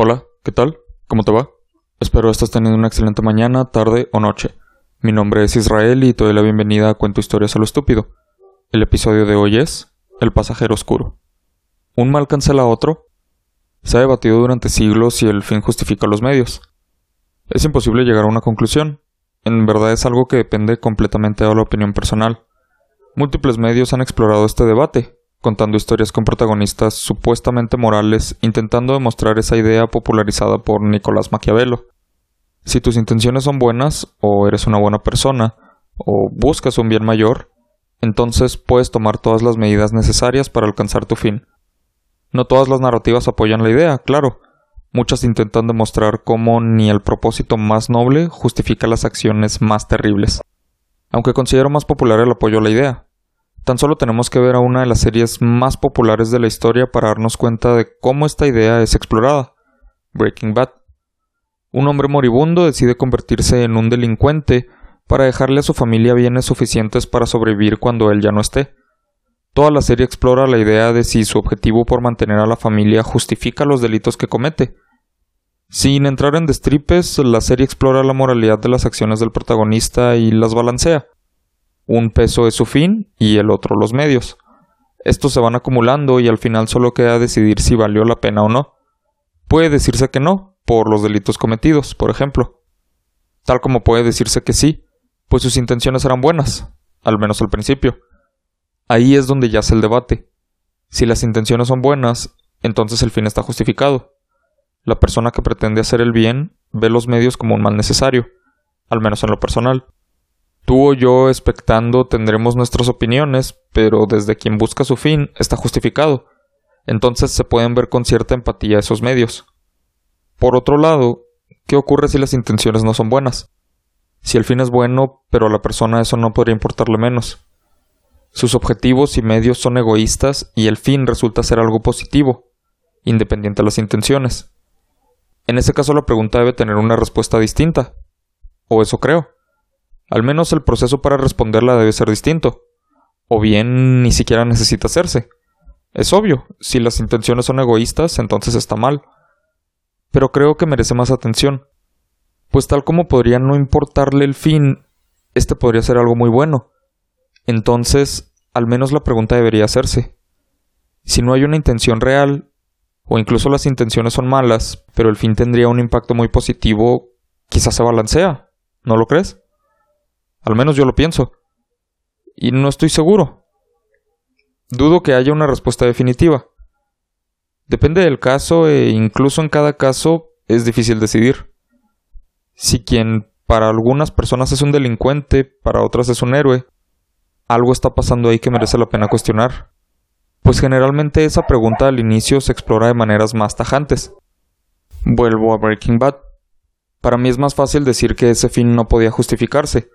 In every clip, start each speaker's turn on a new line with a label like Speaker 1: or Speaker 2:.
Speaker 1: Hola, ¿qué tal? ¿Cómo te va? Espero estés teniendo una excelente mañana, tarde o noche. Mi nombre es Israel y te doy la bienvenida a Cuento Historias a lo Estúpido. El episodio de hoy es El pasajero oscuro. ¿Un mal cancela a otro? Se ha debatido durante siglos si el fin justifica los medios. Es imposible llegar a una conclusión. En verdad es algo que depende completamente de la opinión personal. Múltiples medios han explorado este debate, contando historias con protagonistas supuestamente morales, intentando demostrar esa idea popularizada por Nicolás Maquiavelo. Si tus intenciones son buenas, o eres una buena persona, o buscas un bien mayor, entonces puedes tomar todas las medidas necesarias para alcanzar tu fin. No todas las narrativas apoyan la idea, claro. Muchas intentan demostrar cómo ni el propósito más noble justifica las acciones más terribles. Aunque considero más popular el apoyo a la idea, Tan solo tenemos que ver a una de las series más populares de la historia para darnos cuenta de cómo esta idea es explorada. Breaking Bad. Un hombre moribundo decide convertirse en un delincuente para dejarle a su familia bienes suficientes para sobrevivir cuando él ya no esté. Toda la serie explora la idea de si su objetivo por mantener a la familia justifica los delitos que comete. Sin entrar en destripes, la serie explora la moralidad de las acciones del protagonista y las balancea. Un peso es su fin y el otro los medios. Estos se van acumulando y al final solo queda decidir si valió la pena o no. Puede decirse que no, por los delitos cometidos, por ejemplo. Tal como puede decirse que sí, pues sus intenciones eran buenas, al menos al principio. Ahí es donde yace el debate. Si las intenciones son buenas, entonces el fin está justificado. La persona que pretende hacer el bien ve los medios como un mal necesario, al menos en lo personal. Tú o yo expectando tendremos nuestras opiniones, pero desde quien busca su fin está justificado. Entonces se pueden ver con cierta empatía esos medios. Por otro lado, ¿qué ocurre si las intenciones no son buenas? Si el fin es bueno, pero a la persona eso no podría importarle menos. Sus objetivos y medios son egoístas y el fin resulta ser algo positivo, independiente de las intenciones. En ese caso la pregunta debe tener una respuesta distinta. O eso creo. Al menos el proceso para responderla debe ser distinto. O bien ni siquiera necesita hacerse. Es obvio, si las intenciones son egoístas, entonces está mal. Pero creo que merece más atención. Pues tal como podría no importarle el fin, este podría ser algo muy bueno. Entonces, al menos la pregunta debería hacerse. Si no hay una intención real, o incluso las intenciones son malas, pero el fin tendría un impacto muy positivo, quizás se balancea, ¿no lo crees? Al menos yo lo pienso. Y no estoy seguro. Dudo que haya una respuesta definitiva. Depende del caso e incluso en cada caso es difícil decidir. Si quien para algunas personas es un delincuente, para otras es un héroe, algo está pasando ahí que merece la pena cuestionar. Pues generalmente esa pregunta al inicio se explora de maneras más tajantes. Vuelvo a Breaking Bad. Para mí es más fácil decir que ese fin no podía justificarse,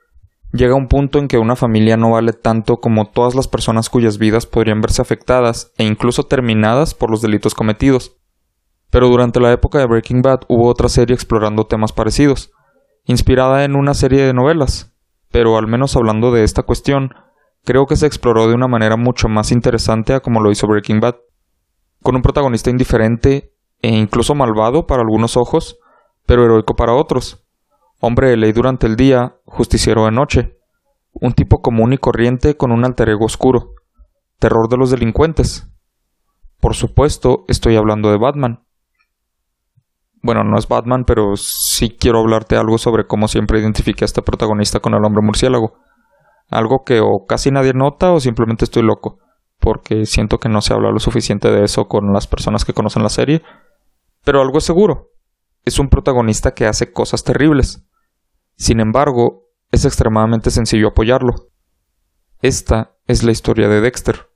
Speaker 1: llega un punto en que una familia no vale tanto como todas las personas cuyas vidas podrían verse afectadas e incluso terminadas por los delitos cometidos. Pero durante la época de Breaking Bad hubo otra serie explorando temas parecidos, inspirada en una serie de novelas, pero al menos hablando de esta cuestión, creo que se exploró de una manera mucho más interesante a como lo hizo Breaking Bad, con un protagonista indiferente e incluso malvado para algunos ojos, pero heroico para otros, hombre de ley durante el día, justiciero de noche, un tipo común y corriente con un alter ego oscuro, terror de los delincuentes. Por supuesto, estoy hablando de Batman. Bueno, no es Batman, pero sí quiero hablarte algo sobre cómo siempre identifiqué a este protagonista con el hombre murciélago. Algo que o casi nadie nota o simplemente estoy loco, porque siento que no se habla lo suficiente de eso con las personas que conocen la serie. Pero algo es seguro. Es un protagonista que hace cosas terribles. Sin embargo, es extremadamente sencillo apoyarlo. Esta es la historia de Dexter.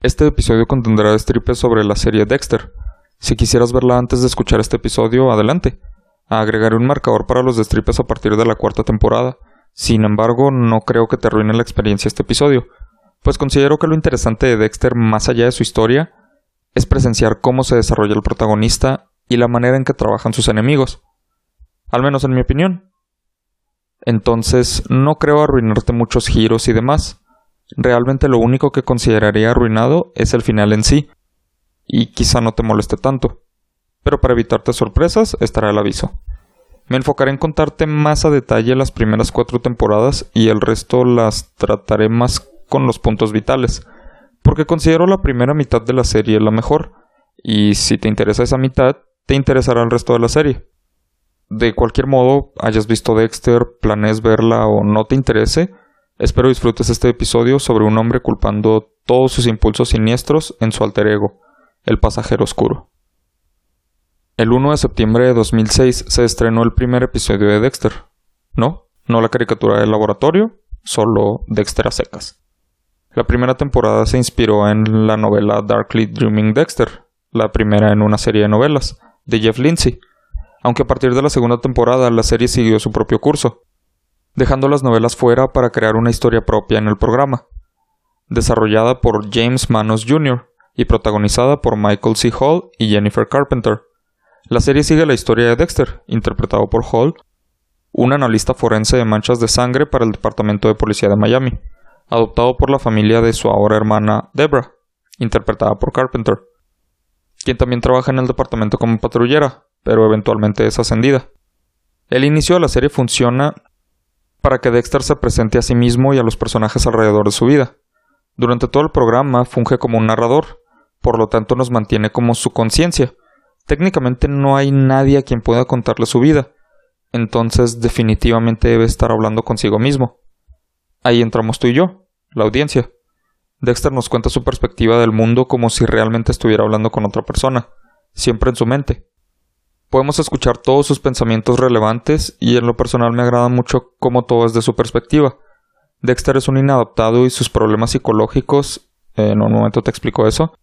Speaker 1: Este episodio contendrá destripes sobre la serie Dexter. Si quisieras verla antes de escuchar este episodio, adelante. Agregaré un marcador para los destripes a partir de la cuarta temporada. Sin embargo, no creo que te arruine la experiencia este episodio, pues considero que lo interesante de Dexter, más allá de su historia, es presenciar cómo se desarrolla el protagonista y la manera en que trabajan sus enemigos al menos en mi opinión. Entonces, no creo arruinarte muchos giros y demás. Realmente lo único que consideraría arruinado es el final en sí, y quizá no te moleste tanto. pero para evitarte sorpresas estará el aviso. Me enfocaré en contarte más a detalle las primeras cuatro temporadas y el resto las trataré más con los puntos vitales, porque considero la primera mitad de la serie la mejor, y si te interesa esa mitad, te interesará el resto de la serie. De cualquier modo, hayas visto Dexter, planees verla o no te interese, espero disfrutes este episodio sobre un hombre culpando todos sus impulsos siniestros en su alter ego, el pasajero oscuro. El 1 de septiembre de 2006 se estrenó el primer episodio de Dexter. No, no la caricatura del laboratorio, solo Dexter a secas. La primera temporada se inspiró en la novela Darkly Dreaming Dexter, la primera en una serie de novelas, de Jeff Lindsay, aunque a partir de la segunda temporada la serie siguió su propio curso, dejando las novelas fuera para crear una historia propia en el programa, desarrollada por James Manos Jr. y protagonizada por Michael C. Hall y Jennifer Carpenter. La serie sigue la historia de Dexter, interpretado por Hall, un analista forense de manchas de sangre para el Departamento de Policía de Miami, adoptado por la familia de su ahora hermana Debra, interpretada por Carpenter, quien también trabaja en el departamento como patrullera, pero eventualmente es ascendida. El inicio de la serie funciona para que Dexter se presente a sí mismo y a los personajes alrededor de su vida. Durante todo el programa funge como un narrador, por lo tanto nos mantiene como su conciencia, Técnicamente no hay nadie a quien pueda contarle su vida, entonces definitivamente debe estar hablando consigo mismo. Ahí entramos tú y yo, la audiencia. Dexter nos cuenta su perspectiva del mundo como si realmente estuviera hablando con otra persona, siempre en su mente. Podemos escuchar todos sus pensamientos relevantes y en lo personal me agrada mucho cómo todo es de su perspectiva. Dexter es un inadaptado y sus problemas psicológicos, en un momento te explico eso,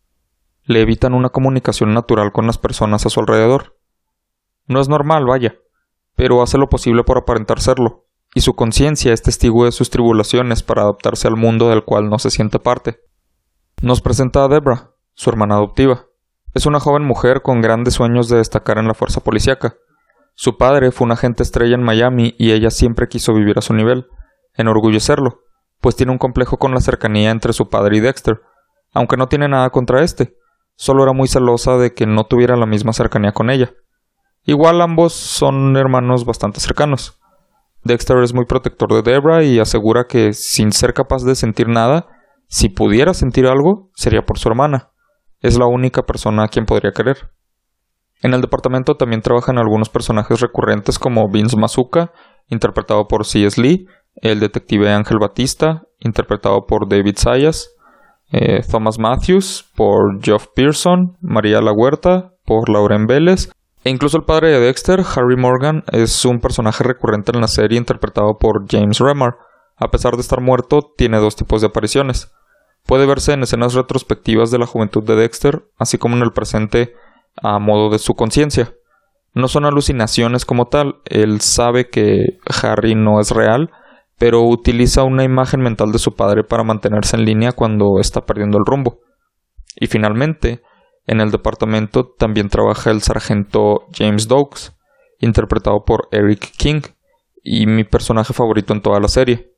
Speaker 1: le evitan una comunicación natural con las personas a su alrededor. No es normal, vaya, pero hace lo posible por aparentar serlo, y su conciencia es testigo de sus tribulaciones para adaptarse al mundo del cual no se siente parte. Nos presenta a Debra, su hermana adoptiva. Es una joven mujer con grandes sueños de destacar en la fuerza policíaca. Su padre fue un agente estrella en Miami y ella siempre quiso vivir a su nivel, enorgullecerlo, pues tiene un complejo con la cercanía entre su padre y Dexter, aunque no tiene nada contra este, solo era muy celosa de que no tuviera la misma cercanía con ella. Igual ambos son hermanos bastante cercanos. Dexter es muy protector de Debra y asegura que, sin ser capaz de sentir nada, si pudiera sentir algo, sería por su hermana. Es la única persona a quien podría querer. En el departamento también trabajan algunos personajes recurrentes como Vince Mazuka, interpretado por C.S. Lee, el detective Ángel Batista, interpretado por David Sayas, eh, Thomas Matthews por Geoff Pearson, María La Huerta por Lauren Vélez, e incluso el padre de Dexter, Harry Morgan, es un personaje recurrente en la serie interpretado por James Remar. A pesar de estar muerto, tiene dos tipos de apariciones. Puede verse en escenas retrospectivas de la juventud de Dexter, así como en el presente a modo de su conciencia. No son alucinaciones como tal, él sabe que Harry no es real, pero utiliza una imagen mental de su padre para mantenerse en línea cuando está perdiendo el rumbo. Y finalmente, en el departamento también trabaja el sargento James Doakes, interpretado por Eric King, y mi personaje favorito en toda la serie.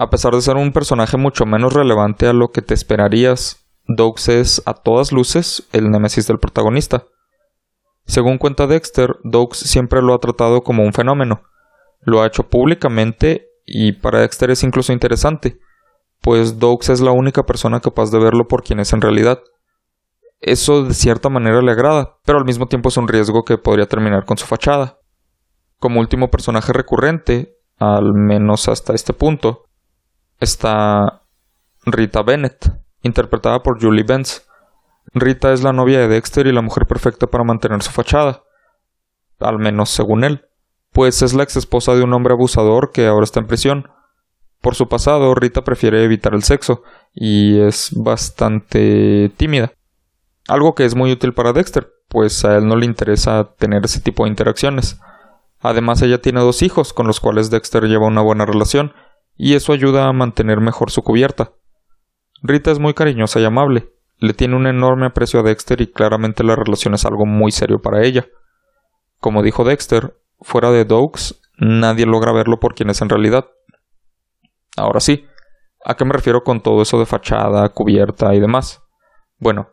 Speaker 1: A pesar de ser un personaje mucho menos relevante a lo que te esperarías, Doakes es a todas luces el némesis del protagonista. Según cuenta Dexter, Doakes siempre lo ha tratado como un fenómeno. Lo ha hecho públicamente y para Dexter es incluso interesante, pues Dogs es la única persona capaz de verlo por quien es en realidad. Eso de cierta manera le agrada, pero al mismo tiempo es un riesgo que podría terminar con su fachada. Como último personaje recurrente, al menos hasta este punto, está Rita Bennett, interpretada por Julie Benz. Rita es la novia de Dexter y la mujer perfecta para mantener su fachada, al menos según él pues es la ex esposa de un hombre abusador que ahora está en prisión. Por su pasado, Rita prefiere evitar el sexo y es bastante tímida. Algo que es muy útil para Dexter, pues a él no le interesa tener ese tipo de interacciones. Además, ella tiene dos hijos con los cuales Dexter lleva una buena relación, y eso ayuda a mantener mejor su cubierta. Rita es muy cariñosa y amable, le tiene un enorme aprecio a Dexter y claramente la relación es algo muy serio para ella. Como dijo Dexter, fuera de Dogs, nadie logra verlo por quien es en realidad. Ahora sí, ¿a qué me refiero con todo eso de fachada, cubierta y demás? Bueno,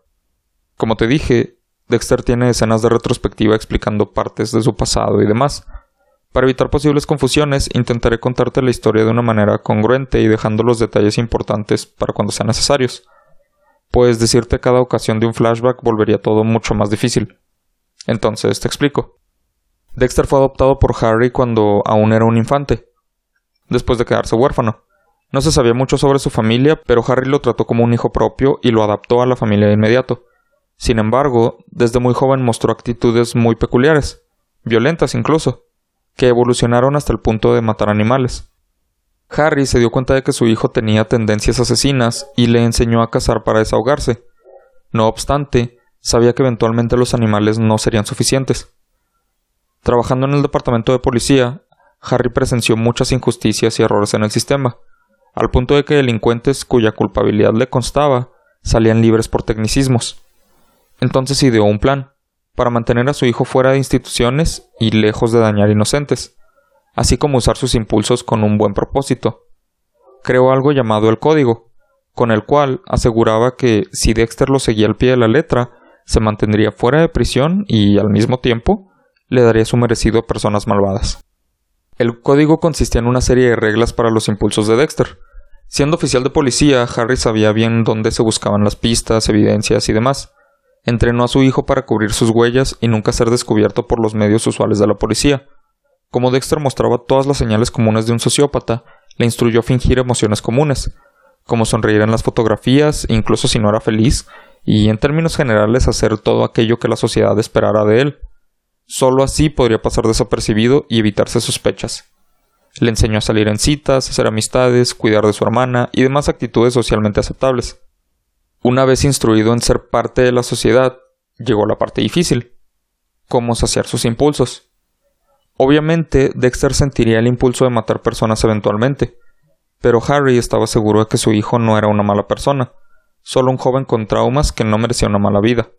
Speaker 1: como te dije, Dexter tiene escenas de retrospectiva explicando partes de su pasado y demás. Para evitar posibles confusiones, intentaré contarte la historia de una manera congruente y dejando los detalles importantes para cuando sean necesarios. Pues decirte cada ocasión de un flashback volvería todo mucho más difícil. Entonces te explico. Dexter fue adoptado por Harry cuando aún era un infante, después de quedarse huérfano. No se sabía mucho sobre su familia, pero Harry lo trató como un hijo propio y lo adaptó a la familia de inmediato. Sin embargo, desde muy joven mostró actitudes muy peculiares, violentas incluso, que evolucionaron hasta el punto de matar animales. Harry se dio cuenta de que su hijo tenía tendencias asesinas y le enseñó a cazar para desahogarse. No obstante, sabía que eventualmente los animales no serían suficientes. Trabajando en el departamento de policía, Harry presenció muchas injusticias y errores en el sistema, al punto de que delincuentes cuya culpabilidad le constaba salían libres por tecnicismos. Entonces ideó un plan para mantener a su hijo fuera de instituciones y lejos de dañar inocentes, así como usar sus impulsos con un buen propósito. Creó algo llamado el código, con el cual aseguraba que si Dexter lo seguía al pie de la letra, se mantendría fuera de prisión y al mismo tiempo le daría su merecido a personas malvadas. El código consistía en una serie de reglas para los impulsos de Dexter. Siendo oficial de policía, Harry sabía bien dónde se buscaban las pistas, evidencias y demás. Entrenó a su hijo para cubrir sus huellas y nunca ser descubierto por los medios usuales de la policía. Como Dexter mostraba todas las señales comunes de un sociópata, le instruyó a fingir emociones comunes, como sonreír en las fotografías, incluso si no era feliz, y en términos generales hacer todo aquello que la sociedad esperara de él. Solo así podría pasar desapercibido y evitarse sospechas. Le enseñó a salir en citas, hacer amistades, cuidar de su hermana y demás actitudes socialmente aceptables. Una vez instruido en ser parte de la sociedad, llegó la parte difícil. Cómo saciar sus impulsos. Obviamente, Dexter sentiría el impulso de matar personas eventualmente, pero Harry estaba seguro de que su hijo no era una mala persona, solo un joven con traumas que no merecía una mala vida.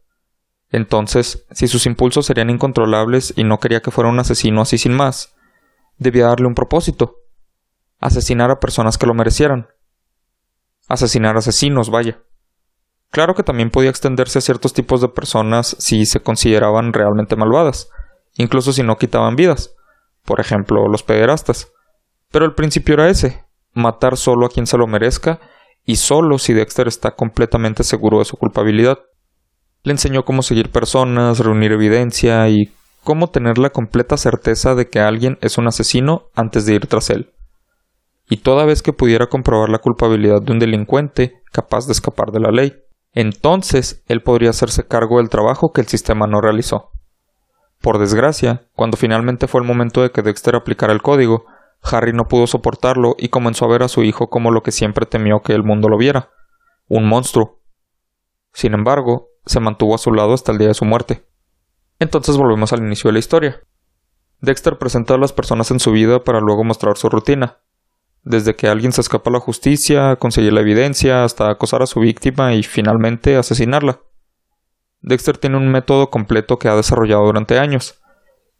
Speaker 1: Entonces, si sus impulsos serían incontrolables y no quería que fuera un asesino así sin más, debía darle un propósito. Asesinar a personas que lo merecieran. Asesinar asesinos, vaya. Claro que también podía extenderse a ciertos tipos de personas si se consideraban realmente malvadas, incluso si no quitaban vidas, por ejemplo, los pederastas. Pero el principio era ese, matar solo a quien se lo merezca y solo si Dexter está completamente seguro de su culpabilidad. Le enseñó cómo seguir personas, reunir evidencia y cómo tener la completa certeza de que alguien es un asesino antes de ir tras él. Y toda vez que pudiera comprobar la culpabilidad de un delincuente capaz de escapar de la ley, entonces él podría hacerse cargo del trabajo que el sistema no realizó. Por desgracia, cuando finalmente fue el momento de que Dexter aplicara el código, Harry no pudo soportarlo y comenzó a ver a su hijo como lo que siempre temió que el mundo lo viera, un monstruo. Sin embargo, se mantuvo a su lado hasta el día de su muerte. Entonces volvemos al inicio de la historia. Dexter presenta a las personas en su vida para luego mostrar su rutina. Desde que alguien se escapa a la justicia, conseguir la evidencia, hasta acosar a su víctima y finalmente asesinarla. Dexter tiene un método completo que ha desarrollado durante años.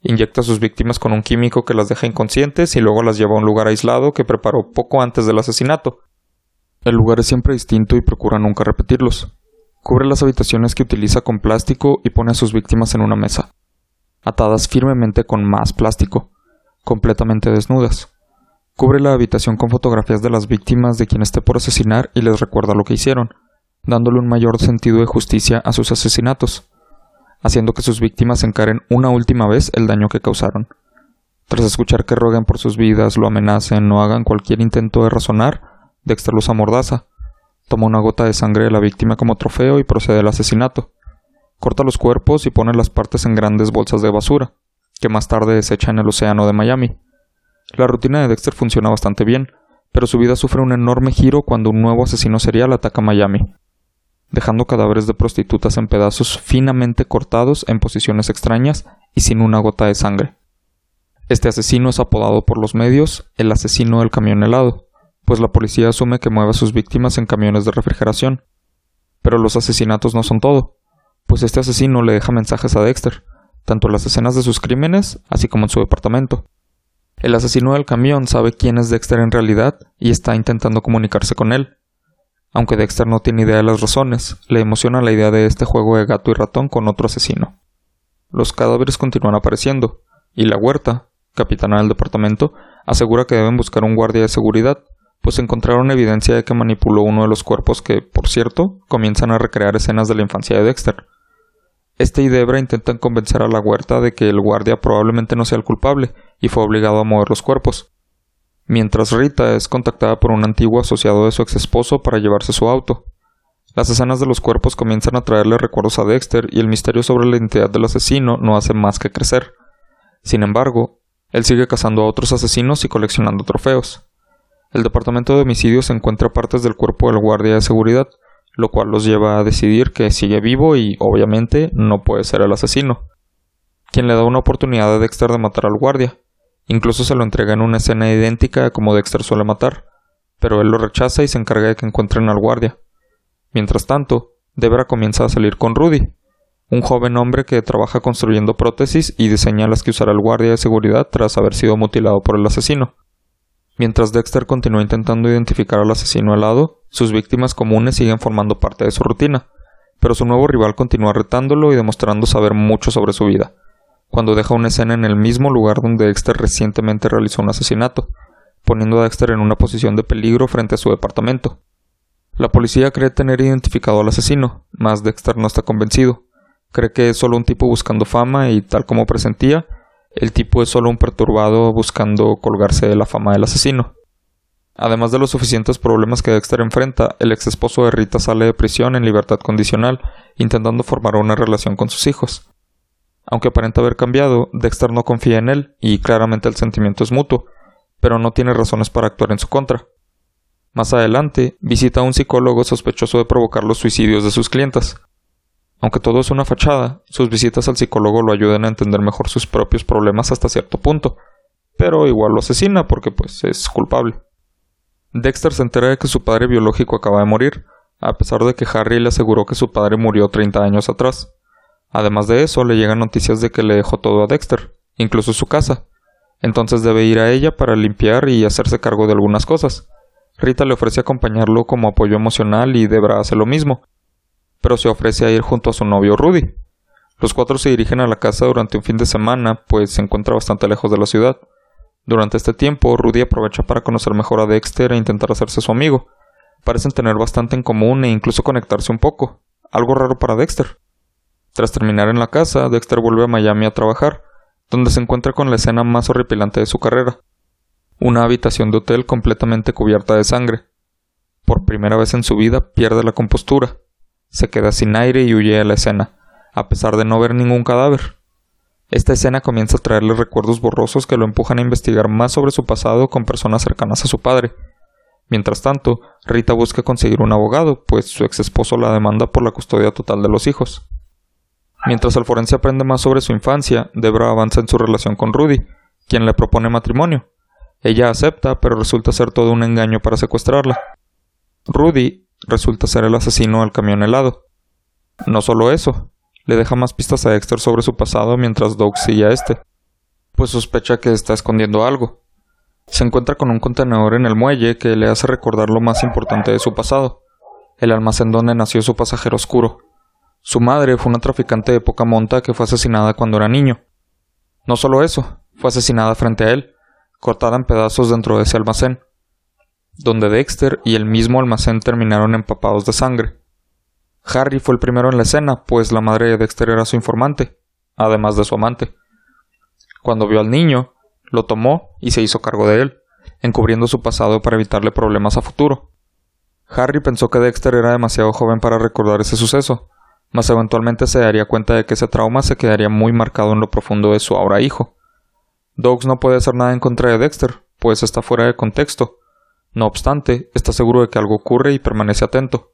Speaker 1: Inyecta a sus víctimas con un químico que las deja inconscientes y luego las lleva a un lugar aislado que preparó poco antes del asesinato. El lugar es siempre distinto y procura nunca repetirlos. Cubre las habitaciones que utiliza con plástico y pone a sus víctimas en una mesa, atadas firmemente con más plástico, completamente desnudas. Cubre la habitación con fotografías de las víctimas de quien esté por asesinar y les recuerda lo que hicieron, dándole un mayor sentido de justicia a sus asesinatos, haciendo que sus víctimas encaren una última vez el daño que causaron. Tras escuchar que rueguen por sus vidas, lo amenacen o hagan cualquier intento de razonar, Dexter los amordaza, Toma una gota de sangre de la víctima como trofeo y procede al asesinato. Corta los cuerpos y pone las partes en grandes bolsas de basura, que más tarde desecha en el océano de Miami. La rutina de Dexter funciona bastante bien, pero su vida sufre un enorme giro cuando un nuevo asesino serial ataca Miami, dejando cadáveres de prostitutas en pedazos finamente cortados en posiciones extrañas y sin una gota de sangre. Este asesino es apodado por los medios el asesino del camión helado, pues la policía asume que mueve a sus víctimas en camiones de refrigeración. Pero los asesinatos no son todo, pues este asesino le deja mensajes a Dexter, tanto en las escenas de sus crímenes, así como en su departamento. El asesino del camión sabe quién es Dexter en realidad y está intentando comunicarse con él. Aunque Dexter no tiene idea de las razones, le emociona la idea de este juego de gato y ratón con otro asesino. Los cadáveres continúan apareciendo, y la huerta, capitana del departamento, asegura que deben buscar un guardia de seguridad, pues encontraron evidencia de que manipuló uno de los cuerpos que, por cierto, comienzan a recrear escenas de la infancia de Dexter. Este y Debra intentan convencer a la huerta de que el guardia probablemente no sea el culpable y fue obligado a mover los cuerpos, mientras Rita es contactada por un antiguo asociado de su ex esposo para llevarse su auto. Las escenas de los cuerpos comienzan a traerle recuerdos a Dexter y el misterio sobre la identidad del asesino no hace más que crecer. Sin embargo, él sigue cazando a otros asesinos y coleccionando trofeos. El departamento de homicidios encuentra partes del cuerpo del guardia de seguridad, lo cual los lleva a decidir que sigue vivo y, obviamente, no puede ser el asesino. Quien le da una oportunidad a Dexter de matar al guardia, Incluso se lo entrega en una escena idéntica a como Dexter suele matar, pero él lo rechaza y se encarga de que encuentren al guardia. Mientras tanto, Debra comienza a salir con Rudy, un joven hombre que trabaja construyendo prótesis y diseña las que usará el guardia de seguridad tras haber sido mutilado por el asesino. Mientras Dexter continúa intentando identificar al asesino lado, sus víctimas comunes siguen formando parte de su rutina, pero su nuevo rival continúa retándolo y demostrando saber mucho sobre su vida cuando deja una escena en el mismo lugar donde Dexter recientemente realizó un asesinato, poniendo a Dexter en una posición de peligro frente a su departamento. La policía cree tener identificado al asesino, mas Dexter no está convencido. Cree que es solo un tipo buscando fama y, tal como presentía, el tipo es solo un perturbado buscando colgarse de la fama del asesino. Además de los suficientes problemas que Dexter enfrenta, el ex esposo de Rita sale de prisión en libertad condicional, intentando formar una relación con sus hijos. Aunque aparenta haber cambiado, Dexter no confía en él y claramente el sentimiento es mutuo, pero no tiene razones para actuar en su contra. Más adelante, visita a un psicólogo sospechoso de provocar los suicidios de sus clientas. Aunque todo es una fachada, sus visitas al psicólogo lo ayudan a entender mejor sus propios problemas hasta cierto punto, pero igual lo asesina porque pues es culpable. Dexter se entera de que su padre biológico acaba de morir, a pesar de que Harry le aseguró que su padre murió 30 años atrás. Además de eso, le llegan noticias de que le dejó todo a Dexter, incluso su casa. Entonces debe ir a ella para limpiar y hacerse cargo de algunas cosas. Rita le ofrece acompañarlo como apoyo emocional y deberá hacer lo mismo, pero se ofrece a ir junto a su novio Rudy. Los cuatro se dirigen a la casa durante un fin de semana, pues se encuentra bastante lejos de la ciudad. Durante este tiempo, Rudy aprovecha para conocer mejor a Dexter e intentar hacerse su amigo. Parecen tener bastante en común e incluso conectarse un poco, algo raro para Dexter. Tras terminar en la casa, Dexter vuelve a Miami a trabajar, donde se encuentra con la escena más horripilante de su carrera. Una habitación de hotel completamente cubierta de sangre. Por primera vez en su vida pierde la compostura. Se queda sin aire y huye a la escena, a pesar de no ver ningún cadáver. Esta escena comienza a traerle recuerdos borrosos que lo empujan a investigar más sobre su pasado con personas cercanas a su padre. Mientras tanto, Rita busca conseguir un abogado, pues su ex esposo la demanda por la custodia total de los hijos. Mientras el forense aprende más sobre su infancia, Debra avanza en su relación con Rudy, quien le propone matrimonio. Ella acepta, pero resulta ser todo un engaño para secuestrarla. Rudy resulta ser el asesino del camión helado. No solo eso, le deja más pistas a Dexter sobre su pasado mientras Doug sigue a este, pues sospecha que está escondiendo algo. Se encuentra con un contenedor en el muelle que le hace recordar lo más importante de su pasado, el almacén donde nació su pasajero oscuro. Su madre fue una traficante de poca monta que fue asesinada cuando era niño. No solo eso, fue asesinada frente a él, cortada en pedazos dentro de ese almacén, donde Dexter y el mismo almacén terminaron empapados de sangre. Harry fue el primero en la escena, pues la madre de Dexter era su informante, además de su amante. Cuando vio al niño, lo tomó y se hizo cargo de él, encubriendo su pasado para evitarle problemas a futuro. Harry pensó que Dexter era demasiado joven para recordar ese suceso, mas eventualmente se daría cuenta de que ese trauma se quedaría muy marcado en lo profundo de su ahora hijo. Dogs no puede hacer nada en contra de Dexter, pues está fuera de contexto. No obstante, está seguro de que algo ocurre y permanece atento.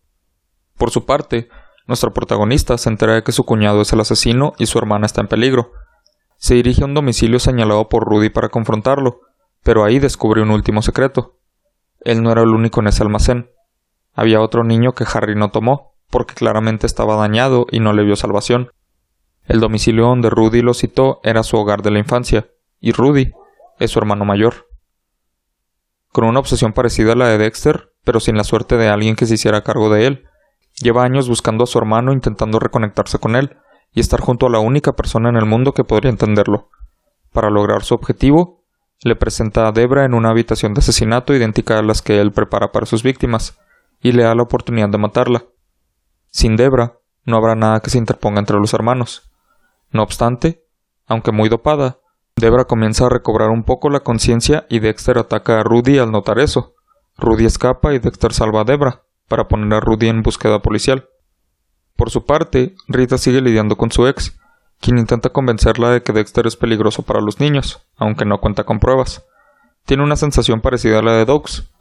Speaker 1: Por su parte, nuestro protagonista se entera de que su cuñado es el asesino y su hermana está en peligro. Se dirige a un domicilio señalado por Rudy para confrontarlo, pero ahí descubre un último secreto. Él no era el único en ese almacén. Había otro niño que Harry no tomó, porque claramente estaba dañado y no le vio salvación. El domicilio donde Rudy lo citó era su hogar de la infancia, y Rudy es su hermano mayor. Con una obsesión parecida a la de Dexter, pero sin la suerte de alguien que se hiciera cargo de él. Lleva años buscando a su hermano intentando reconectarse con él y estar junto a la única persona en el mundo que podría entenderlo. Para lograr su objetivo, le presenta a Debra en una habitación de asesinato idéntica a las que él prepara para sus víctimas, y le da la oportunidad de matarla. Sin Debra, no habrá nada que se interponga entre los hermanos. No obstante, aunque muy dopada, Debra comienza a recobrar un poco la conciencia y Dexter ataca a Rudy al notar eso. Rudy escapa y Dexter salva a Debra, para poner a Rudy en búsqueda policial. Por su parte, Rita sigue lidiando con su ex, quien intenta convencerla de que Dexter es peligroso para los niños, aunque no cuenta con pruebas. Tiene una sensación parecida a la de Dogs.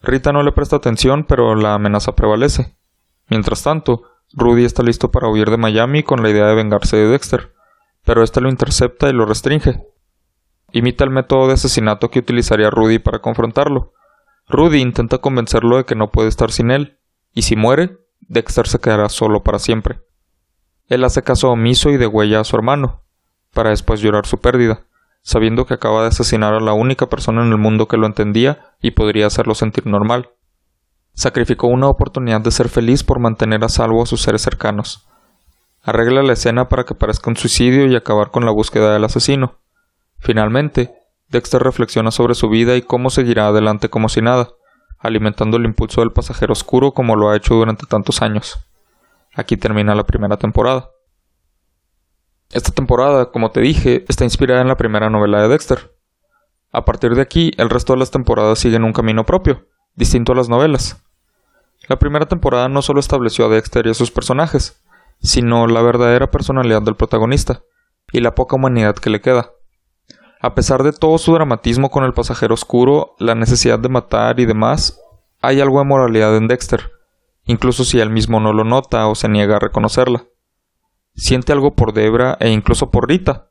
Speaker 1: Rita no le presta atención, pero la amenaza prevalece. Mientras tanto, Rudy está listo para huir de Miami con la idea de vengarse de Dexter, pero este lo intercepta y lo restringe. Imita el método de asesinato que utilizaría Rudy para confrontarlo. Rudy intenta convencerlo de que no puede estar sin él, y si muere, Dexter se quedará solo para siempre. Él hace caso omiso y degüella a su hermano, para después llorar su pérdida, sabiendo que acaba de asesinar a la única persona en el mundo que lo entendía y podría hacerlo sentir normal. Sacrificó una oportunidad de ser feliz por mantener a salvo a sus seres cercanos. Arregla la escena para que parezca un suicidio y acabar con la búsqueda del asesino. Finalmente, Dexter reflexiona sobre su vida y cómo seguirá adelante como si nada, alimentando el impulso del pasajero oscuro como lo ha hecho durante tantos años. Aquí termina la primera temporada. Esta temporada, como te dije, está inspirada en la primera novela de Dexter. A partir de aquí, el resto de las temporadas siguen un camino propio, distinto a las novelas. La primera temporada no solo estableció a Dexter y a sus personajes, sino la verdadera personalidad del protagonista, y la poca humanidad que le queda. A pesar de todo su dramatismo con el pasajero oscuro, la necesidad de matar y demás, hay algo de moralidad en Dexter, incluso si él mismo no lo nota o se niega a reconocerla. Siente algo por Debra e incluso por Rita.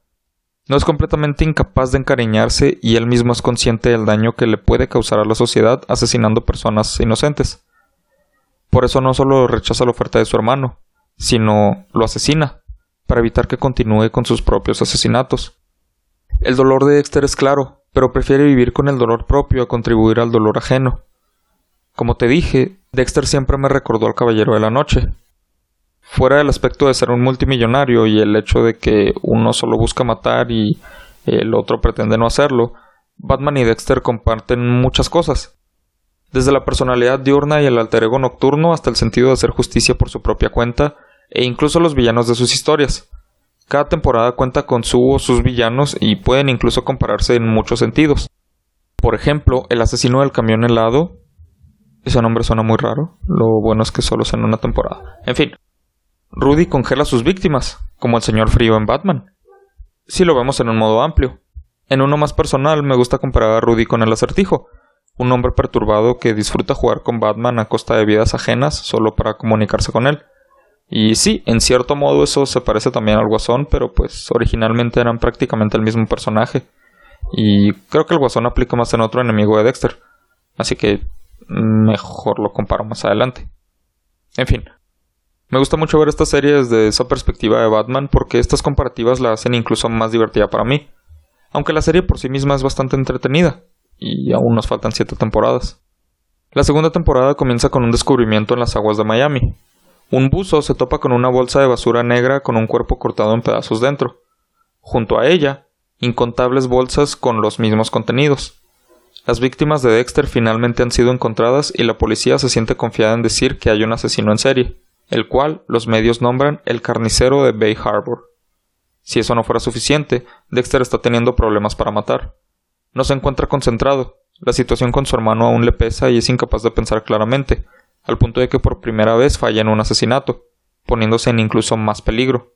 Speaker 1: No es completamente incapaz de encariñarse y él mismo es consciente del daño que le puede causar a la sociedad asesinando personas inocentes. Por eso no solo rechaza la oferta de su hermano, sino lo asesina, para evitar que continúe con sus propios asesinatos. El dolor de Dexter es claro, pero prefiere vivir con el dolor propio a contribuir al dolor ajeno. Como te dije, Dexter siempre me recordó al Caballero de la Noche. Fuera del aspecto de ser un multimillonario y el hecho de que uno solo busca matar y el otro pretende no hacerlo, Batman y Dexter comparten muchas cosas. Desde la personalidad diurna y el alter ego nocturno hasta el sentido de hacer justicia por su propia cuenta, e incluso los villanos de sus historias. Cada temporada cuenta con su o sus villanos y pueden incluso compararse en muchos sentidos. Por ejemplo, el asesino del camión helado ese nombre suena muy raro. Lo bueno es que solo es en una temporada. En fin. Rudy congela a sus víctimas, como el señor frío en Batman. Si lo vemos en un modo amplio. En uno más personal, me gusta comparar a Rudy con el acertijo, un hombre perturbado que disfruta jugar con Batman a costa de vidas ajenas solo para comunicarse con él. Y sí, en cierto modo eso se parece también al Guasón, pero pues originalmente eran prácticamente el mismo personaje. Y creo que el Guasón aplica más en otro enemigo de Dexter. Así que mejor lo comparo más adelante. En fin, me gusta mucho ver esta serie desde esa perspectiva de Batman porque estas comparativas la hacen incluso más divertida para mí. Aunque la serie por sí misma es bastante entretenida, y aún nos faltan siete temporadas. La segunda temporada comienza con un descubrimiento en las aguas de Miami. Un buzo se topa con una bolsa de basura negra con un cuerpo cortado en pedazos dentro. Junto a ella, incontables bolsas con los mismos contenidos. Las víctimas de Dexter finalmente han sido encontradas y la policía se siente confiada en decir que hay un asesino en serie, el cual los medios nombran el carnicero de Bay Harbor. Si eso no fuera suficiente, Dexter está teniendo problemas para matar. No se encuentra concentrado, la situación con su hermano aún le pesa y es incapaz de pensar claramente, al punto de que por primera vez falla en un asesinato, poniéndose en incluso más peligro.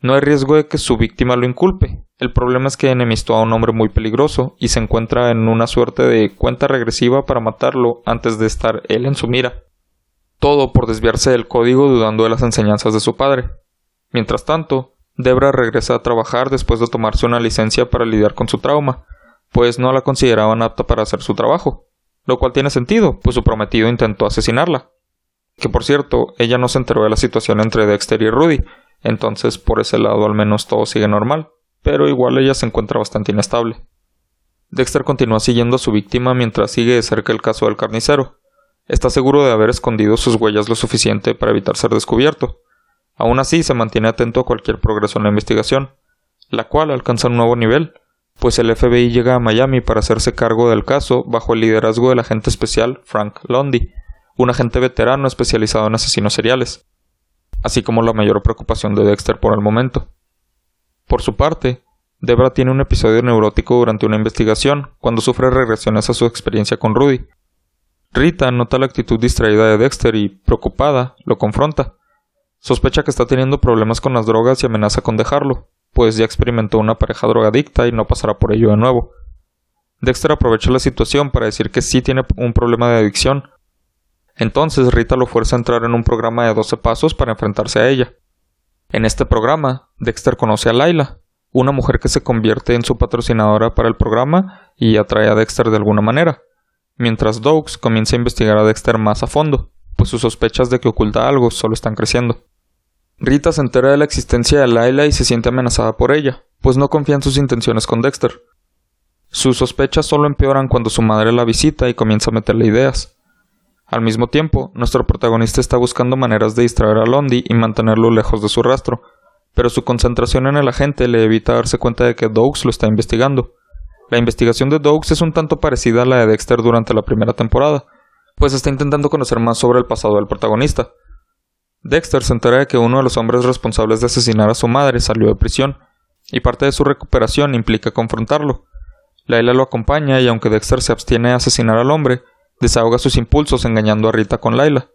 Speaker 1: No hay riesgo de que su víctima lo inculpe. El problema es que enemistó a un hombre muy peligroso y se encuentra en una suerte de cuenta regresiva para matarlo antes de estar él en su mira. Todo por desviarse del código dudando de las enseñanzas de su padre. Mientras tanto, Debra regresa a trabajar después de tomarse una licencia para lidiar con su trauma, pues no la consideraban apta para hacer su trabajo, lo cual tiene sentido, pues su prometido intentó asesinarla. Que por cierto, ella no se enteró de la situación entre Dexter y Rudy, entonces, por ese lado, al menos todo sigue normal, pero igual ella se encuentra bastante inestable. Dexter continúa siguiendo a su víctima mientras sigue de cerca el caso del carnicero. está seguro de haber escondido sus huellas lo suficiente para evitar ser descubierto. Aún así, se mantiene atento a cualquier progreso en la investigación, la cual alcanza un nuevo nivel, pues el FBI llega a Miami para hacerse cargo del caso bajo el liderazgo del agente especial Frank Lundy, un agente veterano especializado en asesinos seriales, así como la mayor preocupación de Dexter por el momento. Por su parte, Debra tiene un episodio neurótico durante una investigación cuando sufre regresiones a su experiencia con Rudy. Rita nota la actitud distraída de Dexter y, preocupada, lo confronta. Sospecha que está teniendo problemas con las drogas y amenaza con dejarlo, pues ya experimentó una pareja drogadicta y no pasará por ello de nuevo. Dexter aprovecha la situación para decir que sí tiene un problema de adicción. Entonces Rita lo fuerza a entrar en un programa de 12 pasos para enfrentarse a ella. En este programa, Dexter conoce a Laila, una mujer que se convierte en su patrocinadora para el programa y atrae a Dexter de alguna manera, mientras Dogs comienza a investigar a Dexter más a fondo, pues sus sospechas de que oculta algo solo están creciendo. Rita se entera de la existencia de Laila y se siente amenazada por ella, pues no confía en sus intenciones con Dexter. Sus sospechas solo empeoran cuando su madre la visita y comienza a meterle ideas. Al mismo tiempo, nuestro protagonista está buscando maneras de distraer a Londi y mantenerlo lejos de su rastro, pero su concentración en el agente le evita darse cuenta de que Dogs lo está investigando. La investigación de Dogs es un tanto parecida a la de Dexter durante la primera temporada, pues está intentando conocer más sobre el pasado del protagonista. Dexter se entera de que uno de los hombres responsables de asesinar a su madre salió de prisión, y parte de su recuperación implica confrontarlo. Laila lo acompaña y aunque Dexter se abstiene de asesinar al hombre, desahoga sus impulsos engañando a Rita con Laila.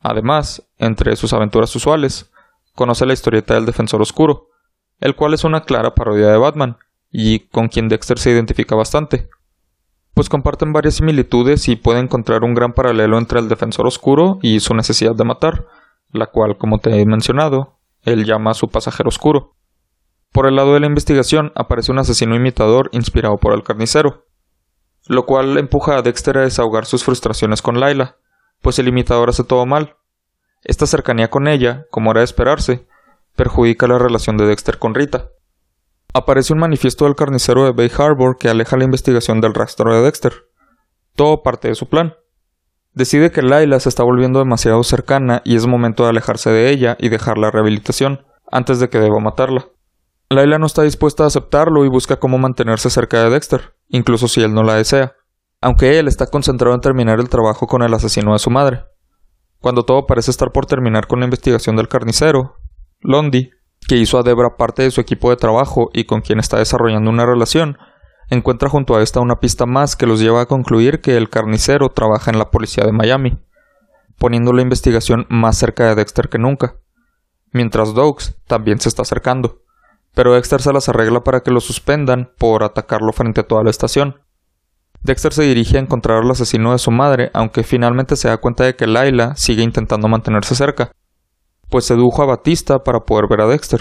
Speaker 1: Además, entre sus aventuras usuales, conoce la historieta del Defensor Oscuro, el cual es una clara parodia de Batman, y con quien Dexter se identifica bastante, pues comparten varias similitudes y puede encontrar un gran paralelo entre el Defensor Oscuro y su necesidad de matar, la cual, como te he mencionado, él llama a su pasajero oscuro. Por el lado de la investigación aparece un asesino imitador inspirado por el carnicero, lo cual empuja a Dexter a desahogar sus frustraciones con Laila, pues el imitador hace todo mal. Esta cercanía con ella, como era de esperarse, perjudica la relación de Dexter con Rita. Aparece un manifiesto del carnicero de Bay Harbor que aleja la investigación del rastro de Dexter. Todo parte de su plan. Decide que Laila se está volviendo demasiado cercana y es momento de alejarse de ella y dejar la rehabilitación, antes de que deba matarla. Laila no está dispuesta a aceptarlo y busca cómo mantenerse cerca de Dexter, incluso si él no la desea, aunque él está concentrado en terminar el trabajo con el asesino de su madre. Cuando todo parece estar por terminar con la investigación del carnicero, Londi, que hizo a Debra parte de su equipo de trabajo y con quien está desarrollando una relación, encuentra junto a esta una pista más que los lleva a concluir que el carnicero trabaja en la policía de Miami, poniendo la investigación más cerca de Dexter que nunca. Mientras Dogs también se está acercando, pero Dexter se las arregla para que lo suspendan por atacarlo frente a toda la estación. Dexter se dirige a encontrar al asesino de su madre, aunque finalmente se da cuenta de que Laila sigue intentando mantenerse cerca, pues sedujo a Batista para poder ver a Dexter.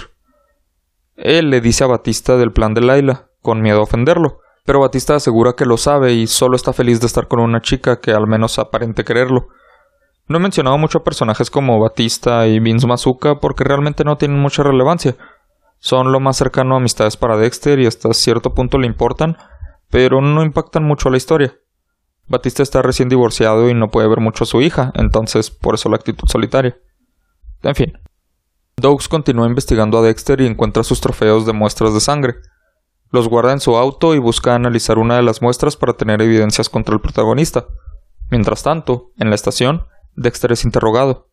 Speaker 1: Él le dice a Batista del plan de Laila, con miedo a ofenderlo, pero Batista asegura que lo sabe y solo está feliz de estar con una chica que al menos aparente quererlo. No he mencionado mucho a personajes como Batista y Vince Mazuka porque realmente no tienen mucha relevancia. Son lo más cercano a amistades para Dexter y hasta cierto punto le importan, pero no impactan mucho a la historia. Batista está recién divorciado y no puede ver mucho a su hija, entonces por eso la actitud solitaria. En fin. Dogs continúa investigando a Dexter y encuentra sus trofeos de muestras de sangre. Los guarda en su auto y busca analizar una de las muestras para tener evidencias contra el protagonista. Mientras tanto, en la estación, Dexter es interrogado.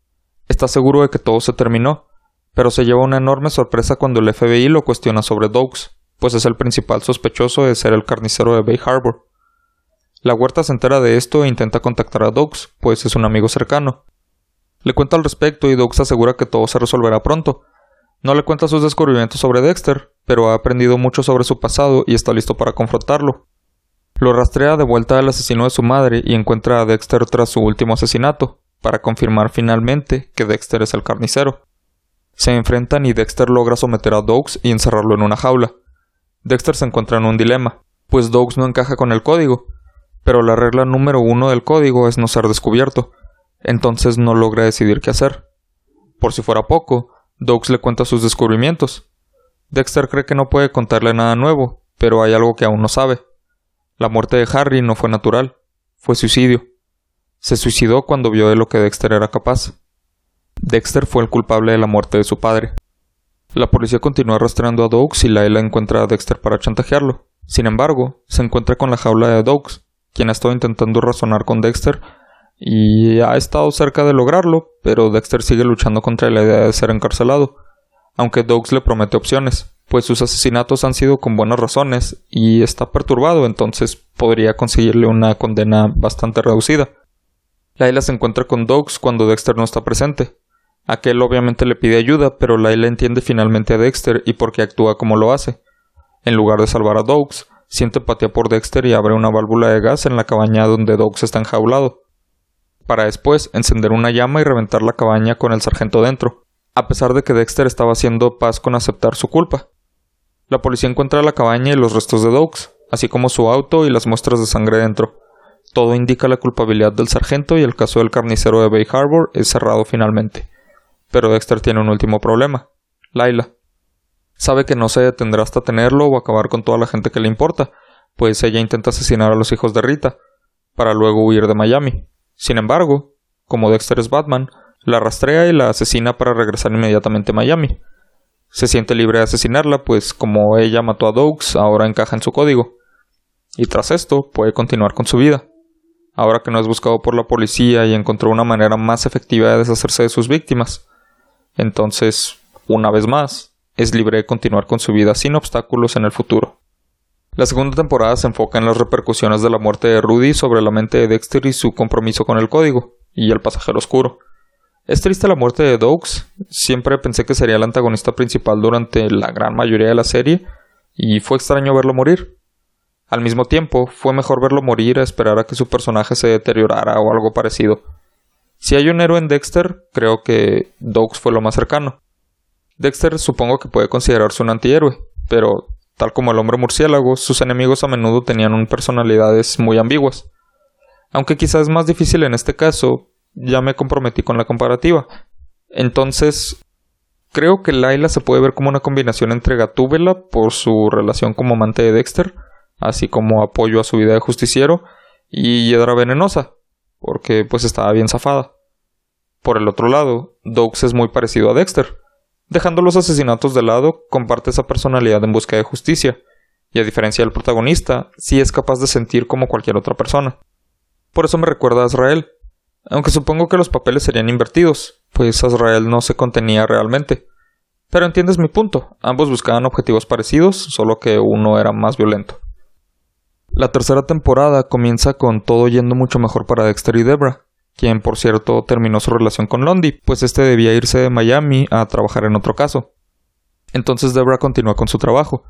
Speaker 1: Está seguro de que todo se terminó, pero se lleva una enorme sorpresa cuando el FBI lo cuestiona sobre Dogs, pues es el principal sospechoso de ser el carnicero de Bay Harbor. La huerta se entera de esto e intenta contactar a Dogs, pues es un amigo cercano. Le cuenta al respecto y Dogs asegura que todo se resolverá pronto, no le cuenta sus descubrimientos sobre Dexter, pero ha aprendido mucho sobre su pasado y está listo para confrontarlo. Lo rastrea de vuelta al asesino de su madre y encuentra a Dexter tras su último asesinato, para confirmar finalmente que Dexter es el carnicero. Se enfrentan y Dexter logra someter a Dogs y encerrarlo en una jaula. Dexter se encuentra en un dilema, pues Dogs no encaja con el código, pero la regla número uno del código es no ser descubierto, entonces no logra decidir qué hacer. Por si fuera poco, Dogs le cuenta sus descubrimientos. Dexter cree que no puede contarle nada nuevo, pero hay algo que aún no sabe. La muerte de Harry no fue natural, fue suicidio. Se suicidó cuando vio de lo que Dexter era capaz. Dexter fue el culpable de la muerte de su padre. La policía continúa rastreando a Dogs y Laila encuentra a Dexter para chantajearlo. Sin embargo, se encuentra con la jaula de Dogs, quien ha estado intentando razonar con Dexter y ha estado cerca de lograrlo, pero Dexter sigue luchando contra la idea de ser encarcelado, aunque Dogs le promete opciones, pues sus asesinatos han sido con buenas razones y está perturbado, entonces podría conseguirle una condena bastante reducida. Laila se encuentra con Dogs cuando Dexter no está presente, Aquel obviamente le pide ayuda, pero Laila entiende finalmente a Dexter y por qué actúa como lo hace. En lugar de salvar a Dogs, siente empatía por Dexter y abre una válvula de gas en la cabaña donde Dogs está enjaulado, para después encender una llama y reventar la cabaña con el sargento dentro, a pesar de que Dexter estaba haciendo paz con aceptar su culpa. La policía encuentra la cabaña y los restos de Dogs, así como su auto y las muestras de sangre dentro. Todo indica la culpabilidad del sargento y el caso del carnicero de Bay Harbor es cerrado finalmente. Pero Dexter tiene un último problema. Laila. Sabe que no se detendrá hasta tenerlo o acabar con toda la gente que le importa, pues ella intenta asesinar a los hijos de Rita, para luego huir de Miami. Sin embargo, como Dexter es Batman, la rastrea y la asesina para regresar inmediatamente a Miami. Se siente libre de asesinarla, pues como ella mató a Dogs, ahora encaja en su código. Y tras esto, puede continuar con su vida. Ahora que no es buscado por la policía y encontró una manera más efectiva de deshacerse de sus víctimas. Entonces, una vez más, es libre de continuar con su vida sin obstáculos en el futuro. La segunda temporada se enfoca en las repercusiones de la muerte de Rudy sobre la mente de Dexter y su compromiso con el código, y el pasajero oscuro. Es triste la muerte de Dogs, siempre pensé que sería el antagonista principal durante la gran mayoría de la serie, y fue extraño verlo morir. Al mismo tiempo, fue mejor verlo morir a esperar a que su personaje se deteriorara o algo parecido. Si hay un héroe en Dexter, creo que Dogs fue lo más cercano. Dexter supongo que puede considerarse un antihéroe, pero tal como el hombre murciélago, sus enemigos a menudo tenían personalidades muy ambiguas. Aunque quizás es más difícil en este caso, ya me comprometí con la comparativa. Entonces, creo que Laila se puede ver como una combinación entre Gatúbela por su relación como amante de Dexter, así como apoyo a su vida de justiciero, y Hiedra Venenosa, porque pues estaba bien zafada. Por el otro lado, Dogs es muy parecido a Dexter. Dejando los asesinatos de lado, comparte esa personalidad en busca de justicia, y a diferencia del protagonista, sí es capaz de sentir como cualquier otra persona. Por eso me recuerda a Azrael, aunque supongo que los papeles serían invertidos, pues Azrael no se contenía realmente. Pero entiendes mi punto, ambos buscaban objetivos parecidos, solo que uno era más violento. La tercera temporada comienza con todo yendo mucho mejor para Dexter y Debra, quien por cierto terminó su relación con Londi, pues este debía irse de Miami a trabajar en otro caso. Entonces Debra continúa con su trabajo,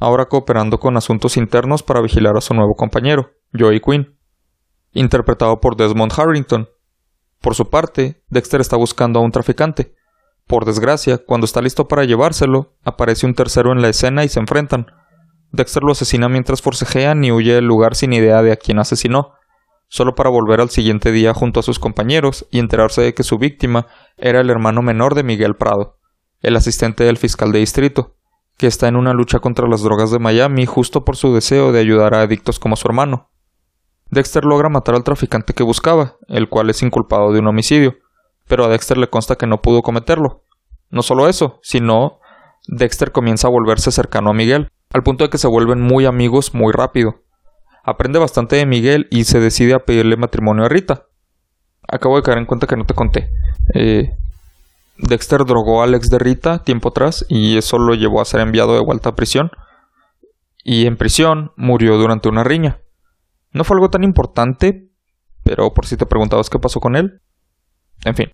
Speaker 1: ahora cooperando con asuntos internos para vigilar a su nuevo compañero, Joey Quinn, interpretado por Desmond Harrington. Por su parte, Dexter está buscando a un traficante. Por desgracia, cuando está listo para llevárselo, aparece un tercero en la escena y se enfrentan. Dexter lo asesina mientras forcejean y huye del lugar sin idea de a quién asesinó solo para volver al siguiente día junto a sus compañeros y enterarse de que su víctima era el hermano menor de Miguel Prado, el asistente del fiscal de distrito, que está en una lucha contra las drogas de Miami justo por su deseo de ayudar a adictos como su hermano. Dexter logra matar al traficante que buscaba, el cual es inculpado de un homicidio, pero a Dexter le consta que no pudo cometerlo. No solo eso, sino Dexter comienza a volverse cercano a Miguel, al punto de que se vuelven muy amigos muy rápido. Aprende bastante de Miguel y se decide a pedirle matrimonio a Rita. Acabo de caer en cuenta que no te conté. Eh, Dexter drogó al ex de Rita tiempo atrás y eso lo llevó a ser enviado de vuelta a prisión. Y en prisión murió durante una riña. No fue algo tan importante, pero por si te preguntabas qué pasó con él. En fin.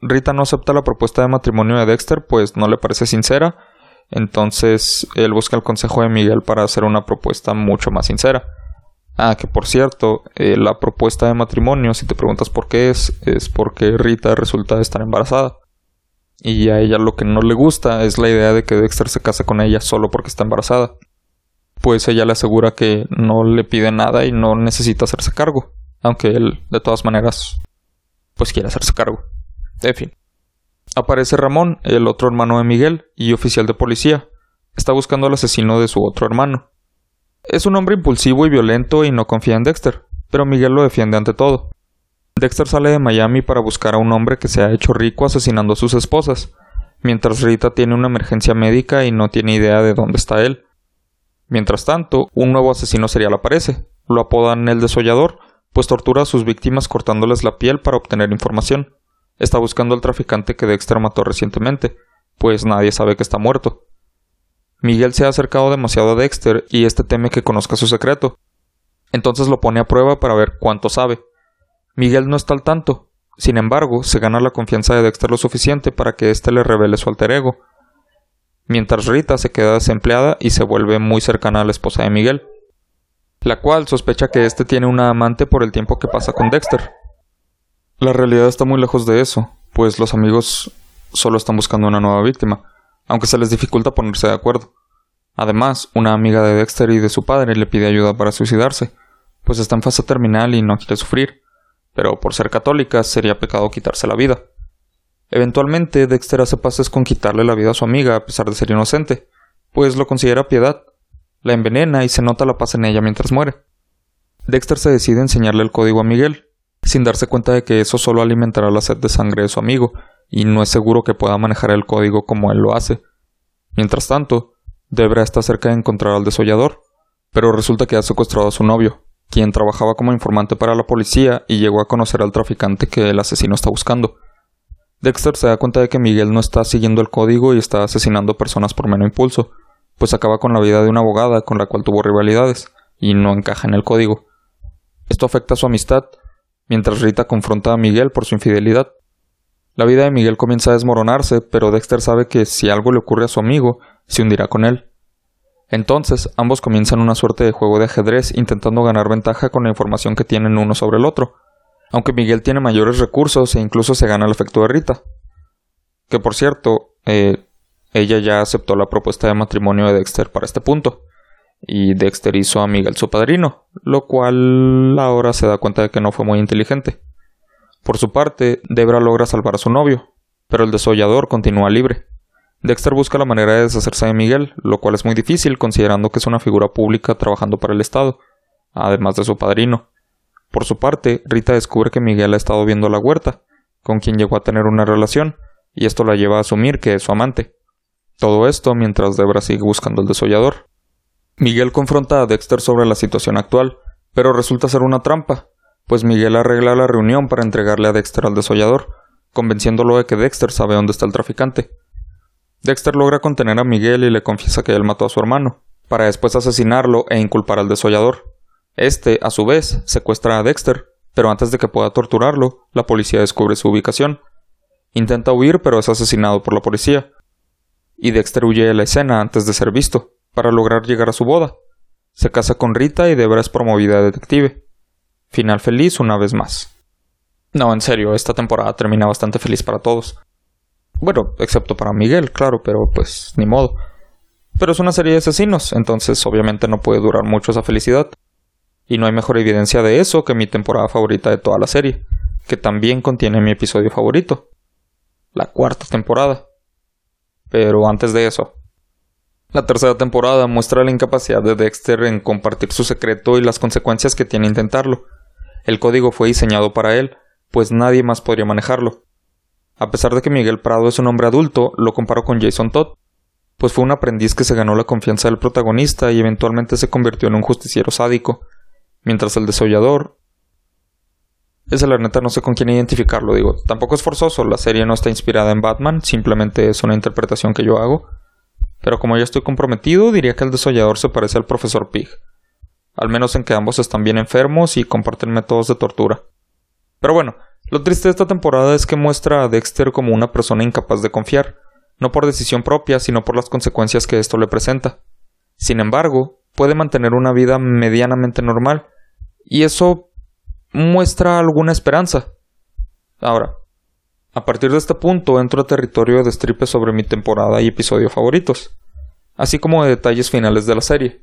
Speaker 1: Rita no acepta la propuesta de matrimonio de Dexter, pues no le parece sincera. Entonces él busca el consejo de Miguel para hacer una propuesta mucho más sincera. Ah, que por cierto, eh, la propuesta de matrimonio, si te preguntas por qué es, es porque Rita resulta estar embarazada. Y a ella lo que no le gusta es la idea de que Dexter se case con ella solo porque está embarazada. Pues ella le asegura que no le pide nada y no necesita hacerse cargo. Aunque él, de todas maneras, pues quiere hacerse cargo. En fin. Aparece Ramón, el otro hermano de Miguel y oficial de policía. Está buscando al asesino de su otro hermano. Es un hombre impulsivo y violento y no confía en Dexter, pero Miguel lo defiende ante todo. Dexter sale de Miami para buscar a un hombre que se ha hecho rico asesinando a sus esposas, mientras Rita tiene una emergencia médica y no tiene idea de dónde está él. Mientras tanto, un nuevo asesino serial aparece. Lo apodan el desollador, pues tortura a sus víctimas cortándoles la piel para obtener información. Está buscando al traficante que Dexter mató recientemente, pues nadie sabe que está muerto. Miguel se ha acercado demasiado a Dexter y este teme que conozca su secreto. Entonces lo pone a prueba para ver cuánto sabe. Miguel no está al tanto, sin embargo, se gana la confianza de Dexter lo suficiente para que éste le revele su alter ego, mientras Rita se queda desempleada y se vuelve muy cercana a la esposa de Miguel, la cual sospecha que éste tiene una amante por el tiempo que pasa con Dexter. La realidad está muy lejos de eso, pues los amigos solo están buscando una nueva víctima, aunque se les dificulta ponerse de acuerdo. Además, una amiga de Dexter y de su padre le pide ayuda para suicidarse, pues está en fase terminal y no quiere sufrir pero por ser católica sería pecado quitarse la vida. Eventualmente Dexter hace pases con quitarle la vida a su amiga a pesar de ser inocente, pues lo considera piedad. La envenena y se nota la paz en ella mientras muere. Dexter se decide enseñarle el código a Miguel, sin darse cuenta de que eso solo alimentará la sed de sangre de su amigo, y no es seguro que pueda manejar el código como él lo hace. Mientras tanto, Debra está cerca de encontrar al desollador, pero resulta que ha secuestrado a su novio, quien trabajaba como informante para la policía y llegó a conocer al traficante que el asesino está buscando. Dexter se da cuenta de que Miguel no está siguiendo el código y está asesinando personas por mero impulso, pues acaba con la vida de una abogada con la cual tuvo rivalidades, y no encaja en el código. Esto afecta a su amistad, mientras Rita confronta a Miguel por su infidelidad. La vida de Miguel comienza a desmoronarse, pero Dexter sabe que si algo le ocurre a su amigo, se hundirá con él. Entonces, ambos comienzan una suerte de juego de ajedrez intentando ganar ventaja con la información que tienen uno sobre el otro, aunque Miguel tiene mayores recursos e incluso se gana el efecto de Rita. Que por cierto, eh, ella ya aceptó la propuesta de matrimonio de Dexter para este punto, y Dexter hizo a Miguel su padrino, lo cual ahora se da cuenta de que no fue muy inteligente. Por su parte, Debra logra salvar a su novio, pero el desollador continúa libre. Dexter busca la manera de deshacerse de Miguel, lo cual es muy difícil considerando que es una figura pública trabajando para el Estado, además de su padrino. Por su parte, Rita descubre que Miguel ha estado viendo a la huerta, con quien llegó a tener una relación, y esto la lleva a asumir que es su amante. Todo esto mientras Debra sigue buscando al desollador. Miguel confronta a Dexter sobre la situación actual, pero resulta ser una trampa, pues Miguel arregla la reunión para entregarle a Dexter al desollador, convenciéndolo de que Dexter sabe dónde está el traficante. Dexter logra contener a Miguel y le confiesa que él mató a su hermano, para después asesinarlo e inculpar al desollador. Este, a su vez, secuestra a Dexter, pero antes de que pueda torturarlo, la policía descubre su ubicación. Intenta huir, pero es asesinado por la policía. Y Dexter huye de la escena antes de ser visto, para lograr llegar a su boda. Se casa con Rita y Debra es promovida a detective. Final feliz una vez más. No, en serio, esta temporada termina bastante feliz para todos. Bueno, excepto para Miguel, claro, pero pues ni modo. Pero es una serie de asesinos, entonces obviamente no puede durar mucho esa felicidad. Y no hay mejor evidencia de eso que mi temporada favorita de toda la serie, que también contiene mi episodio favorito, la cuarta temporada. Pero antes de eso, la tercera temporada muestra la incapacidad de Dexter en compartir su secreto y las consecuencias que tiene intentarlo. El código fue diseñado para él, pues nadie más podría manejarlo. A pesar de que Miguel Prado es un hombre adulto, lo comparo con Jason Todd, pues fue un aprendiz que se ganó la confianza del protagonista y eventualmente se convirtió en un justiciero sádico, mientras el desollador... Esa la neta no sé con quién identificarlo, digo, tampoco es forzoso, la serie no está inspirada en Batman, simplemente es una interpretación que yo hago, pero como ya estoy comprometido, diría que el desollador se parece al profesor Pig, al menos en que ambos están bien enfermos y comparten métodos de tortura. Pero bueno, lo triste de esta temporada es que muestra a Dexter como una persona incapaz de confiar, no por decisión propia, sino por las consecuencias que esto le presenta. Sin embargo, puede mantener una vida medianamente normal, y eso muestra alguna esperanza. Ahora, a partir de este punto entro a territorio de destripe sobre mi temporada y episodio favoritos, así como de detalles finales de la serie.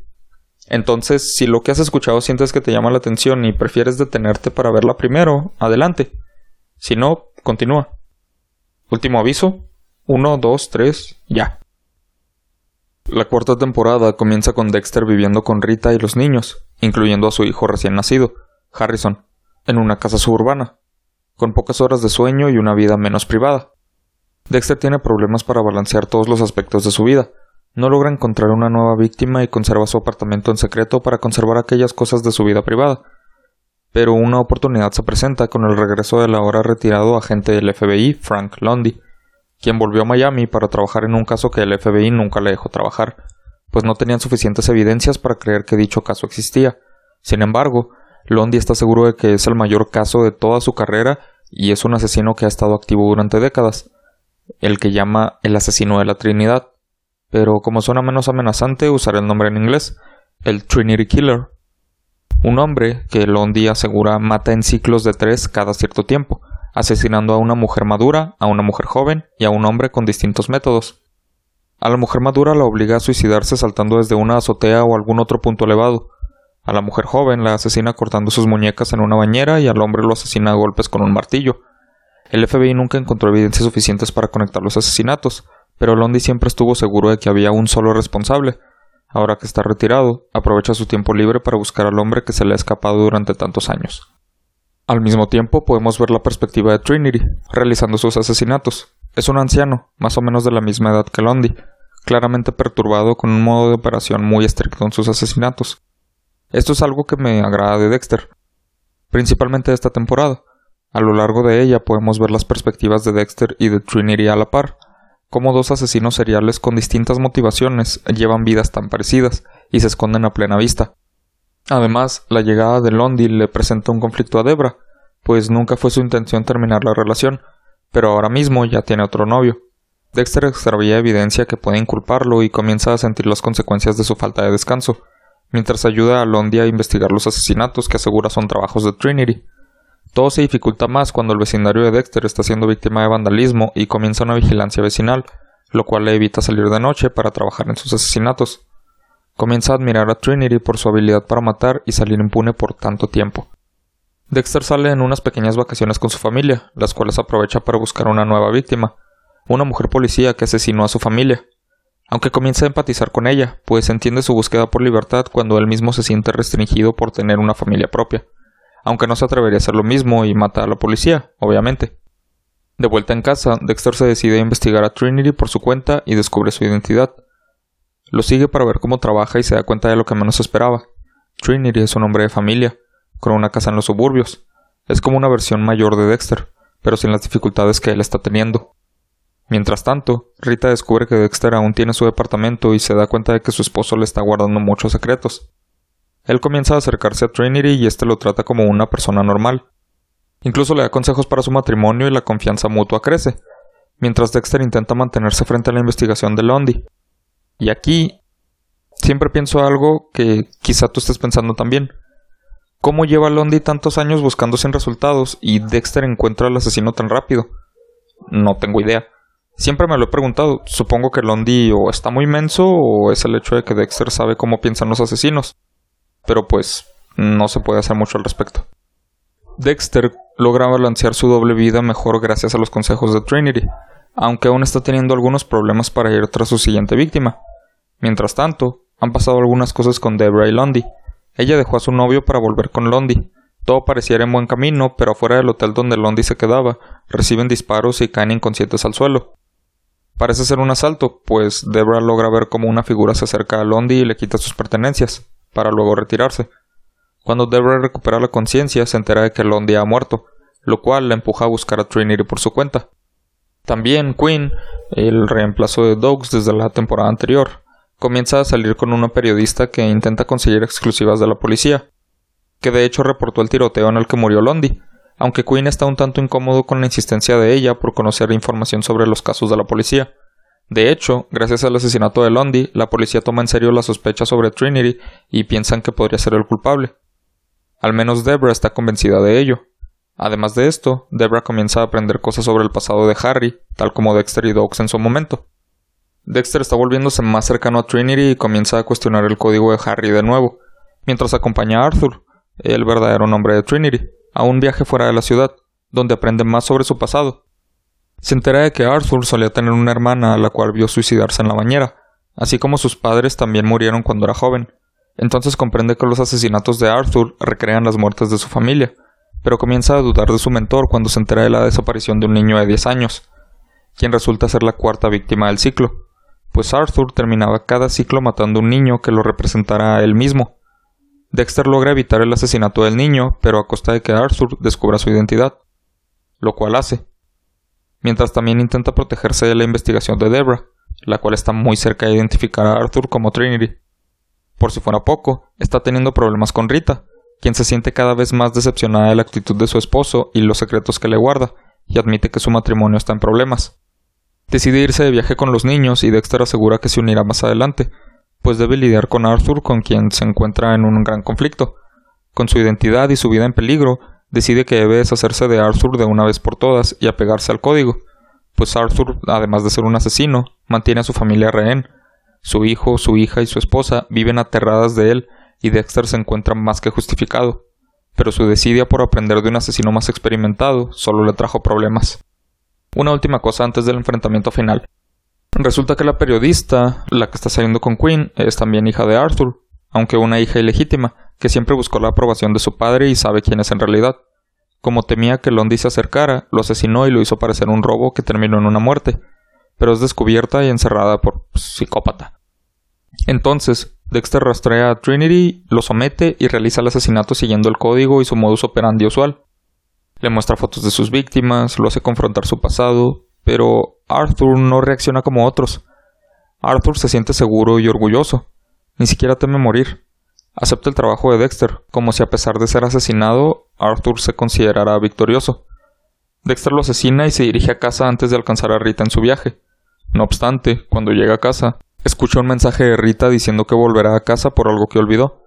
Speaker 1: Entonces, si lo que has escuchado sientes que te llama la atención y prefieres detenerte para verla primero, adelante. Si no, continúa. Último aviso. Uno, dos, tres, ya. La cuarta temporada comienza con Dexter viviendo con Rita y los niños, incluyendo a su hijo recién nacido, Harrison, en una casa suburbana. con pocas horas de sueño y una vida menos privada. Dexter tiene problemas para balancear todos los aspectos de su vida. No logra encontrar una nueva víctima y conserva su apartamento en secreto para conservar aquellas cosas de su vida privada. Pero una oportunidad se presenta con el regreso del ahora retirado agente del FBI, Frank Lundy, quien volvió a Miami para trabajar en un caso que el FBI nunca le dejó trabajar, pues no tenían suficientes evidencias para creer que dicho caso existía. Sin embargo, Lundy está seguro de que es el mayor caso de toda su carrera y es un asesino que ha estado activo durante décadas, el que llama el asesino de la Trinidad, pero como suena menos amenazante usaré el nombre en inglés, el Trinity Killer. Un hombre que Lundy asegura mata en ciclos de tres cada cierto tiempo, asesinando a una mujer madura, a una mujer joven y a un hombre con distintos métodos. A la mujer madura la obliga a suicidarse saltando desde una azotea o algún otro punto elevado. A la mujer joven la asesina cortando sus muñecas en una bañera y al hombre lo asesina a golpes con un martillo. El FBI nunca encontró evidencias suficientes para conectar los asesinatos, pero Londi siempre estuvo seguro de que había un solo responsable. Ahora que está retirado, aprovecha su tiempo libre para buscar al hombre que se le ha escapado durante tantos años. Al mismo tiempo podemos ver la perspectiva de Trinity, realizando sus asesinatos. Es un anciano, más o menos de la misma edad que Lundy, claramente perturbado con un modo de operación muy estricto en sus asesinatos. Esto es algo que me agrada de Dexter, principalmente esta temporada. A lo largo de ella podemos ver las perspectivas de Dexter y de Trinity a la par, cómo dos asesinos seriales con distintas motivaciones llevan vidas tan parecidas y se esconden a plena vista. Además, la llegada de Lundy le presenta un conflicto a Debra, pues nunca fue su intención terminar la relación, pero ahora mismo ya tiene otro novio. Dexter extravía evidencia que puede inculparlo y comienza a sentir las consecuencias de su falta de descanso, mientras ayuda a Lundy a investigar los asesinatos que asegura son trabajos de Trinity. Todo se dificulta más cuando el vecindario de Dexter está siendo víctima de vandalismo y comienza una vigilancia vecinal, lo cual le evita salir de noche para trabajar en sus asesinatos. Comienza a admirar a Trinity por su habilidad para matar y salir impune por tanto tiempo. Dexter sale en unas pequeñas vacaciones con su familia, las cuales aprovecha para buscar una nueva víctima, una mujer policía que asesinó a su familia. Aunque comienza a empatizar con ella, pues entiende su búsqueda por libertad cuando él mismo se siente restringido por tener una familia propia, aunque no se atrevería a hacer lo mismo y mata a la policía, obviamente. De vuelta en casa, Dexter se decide a investigar a Trinity por su cuenta y descubre su identidad. Lo sigue para ver cómo trabaja y se da cuenta de lo que menos esperaba. Trinity es un hombre de familia, con una casa en los suburbios. Es como una versión mayor de Dexter, pero sin las dificultades que él está teniendo. Mientras tanto, Rita descubre que Dexter aún tiene su departamento y se da cuenta de que su esposo le está guardando muchos secretos. Él comienza a acercarse a Trinity y este lo trata como una persona normal. Incluso le da consejos para su matrimonio y la confianza mutua crece, mientras Dexter intenta mantenerse frente a la investigación de Lundy. Y aquí siempre pienso algo que quizá tú estés pensando también. ¿Cómo lleva Lundy tantos años buscando sin resultados y Dexter encuentra al asesino tan rápido? No tengo idea. Siempre me lo he preguntado. Supongo que Lundy o está muy menso o es el hecho de que Dexter sabe cómo piensan los asesinos. Pero pues no se puede hacer mucho al respecto. Dexter logra balancear su doble vida mejor gracias a los consejos de Trinity, aunque aún está teniendo algunos problemas para ir tras su siguiente víctima. Mientras tanto, han pasado algunas cosas con Debra y Lundy. Ella dejó a su novio para volver con Lundy. Todo pareciera en buen camino, pero afuera del hotel donde Lundy se quedaba, reciben disparos y caen inconscientes al suelo. Parece ser un asalto, pues Debra logra ver cómo una figura se acerca a Lundy y le quita sus pertenencias, para luego retirarse. Cuando Debra recupera la conciencia, se entera de que Lundy ha muerto, lo cual la empuja a buscar a Trinity por su cuenta. También Quinn, el reemplazo de Dogs desde la temporada anterior, comienza a salir con una periodista que intenta conseguir exclusivas de la policía, que de hecho reportó el tiroteo en el que murió Lundy, aunque Quinn está un tanto incómodo con la insistencia de ella por conocer información sobre los casos de la policía. De hecho, gracias al asesinato de Lundy, la policía toma en serio la sospecha sobre Trinity y piensan que podría ser el culpable. Al menos Debra está convencida de ello. Además de esto, Debra comienza a aprender cosas sobre el pasado de Harry, tal como Dexter y Dogs en su momento. Dexter está volviéndose más cercano a Trinity y comienza a cuestionar el código de Harry de nuevo, mientras acompaña a Arthur, el verdadero nombre de Trinity, a un viaje fuera de la ciudad, donde aprende más sobre su pasado. Se entera de que Arthur solía tener una hermana a la cual vio suicidarse en la bañera, así como sus padres también murieron cuando era joven. Entonces comprende que los asesinatos de Arthur recrean las muertes de su familia, pero comienza a dudar de su mentor cuando se entera de la desaparición de un niño de 10 años, quien resulta ser la cuarta víctima del ciclo, pues Arthur terminaba cada ciclo matando un niño que lo representara a él mismo. Dexter logra evitar el asesinato del niño, pero a costa de que Arthur descubra su identidad, lo cual hace, mientras también intenta protegerse de la investigación de Debra, la cual está muy cerca de identificar a Arthur como Trinity. Por si fuera poco, está teniendo problemas con Rita, quien se siente cada vez más decepcionada de la actitud de su esposo y los secretos que le guarda, y admite que su matrimonio está en problemas. Decide irse de viaje con los niños y Dexter asegura que se unirá más adelante, pues debe lidiar con Arthur con quien se encuentra en un gran conflicto. Con su identidad y su vida en peligro, decide que debe deshacerse de Arthur de una vez por todas y apegarse al código, pues Arthur, además de ser un asesino, mantiene a su familia rehén. Su hijo, su hija y su esposa viven aterradas de él y Dexter se encuentra más que justificado, pero su desidia por aprender de un asesino más experimentado solo le trajo problemas. Una última cosa antes del enfrentamiento final. Resulta que la periodista, la que está saliendo con Quinn, es también hija de Arthur, aunque una hija ilegítima, que siempre buscó la aprobación de su padre y sabe quién es en realidad. Como temía que Londi se acercara, lo asesinó y lo hizo parecer un robo que terminó en una muerte, pero es descubierta y encerrada por psicópata. Entonces, Dexter rastrea a Trinity, lo somete y realiza el asesinato siguiendo el código y su modus operandi usual. Le muestra fotos de sus víctimas, lo hace confrontar su pasado, pero Arthur no reacciona como otros. Arthur se siente seguro y orgulloso. Ni siquiera teme morir acepta el trabajo de Dexter, como si a pesar de ser asesinado, Arthur se considerara victorioso. Dexter lo asesina y se dirige a casa antes de alcanzar a Rita en su viaje. No obstante, cuando llega a casa, escucha un mensaje de Rita diciendo que volverá a casa por algo que olvidó.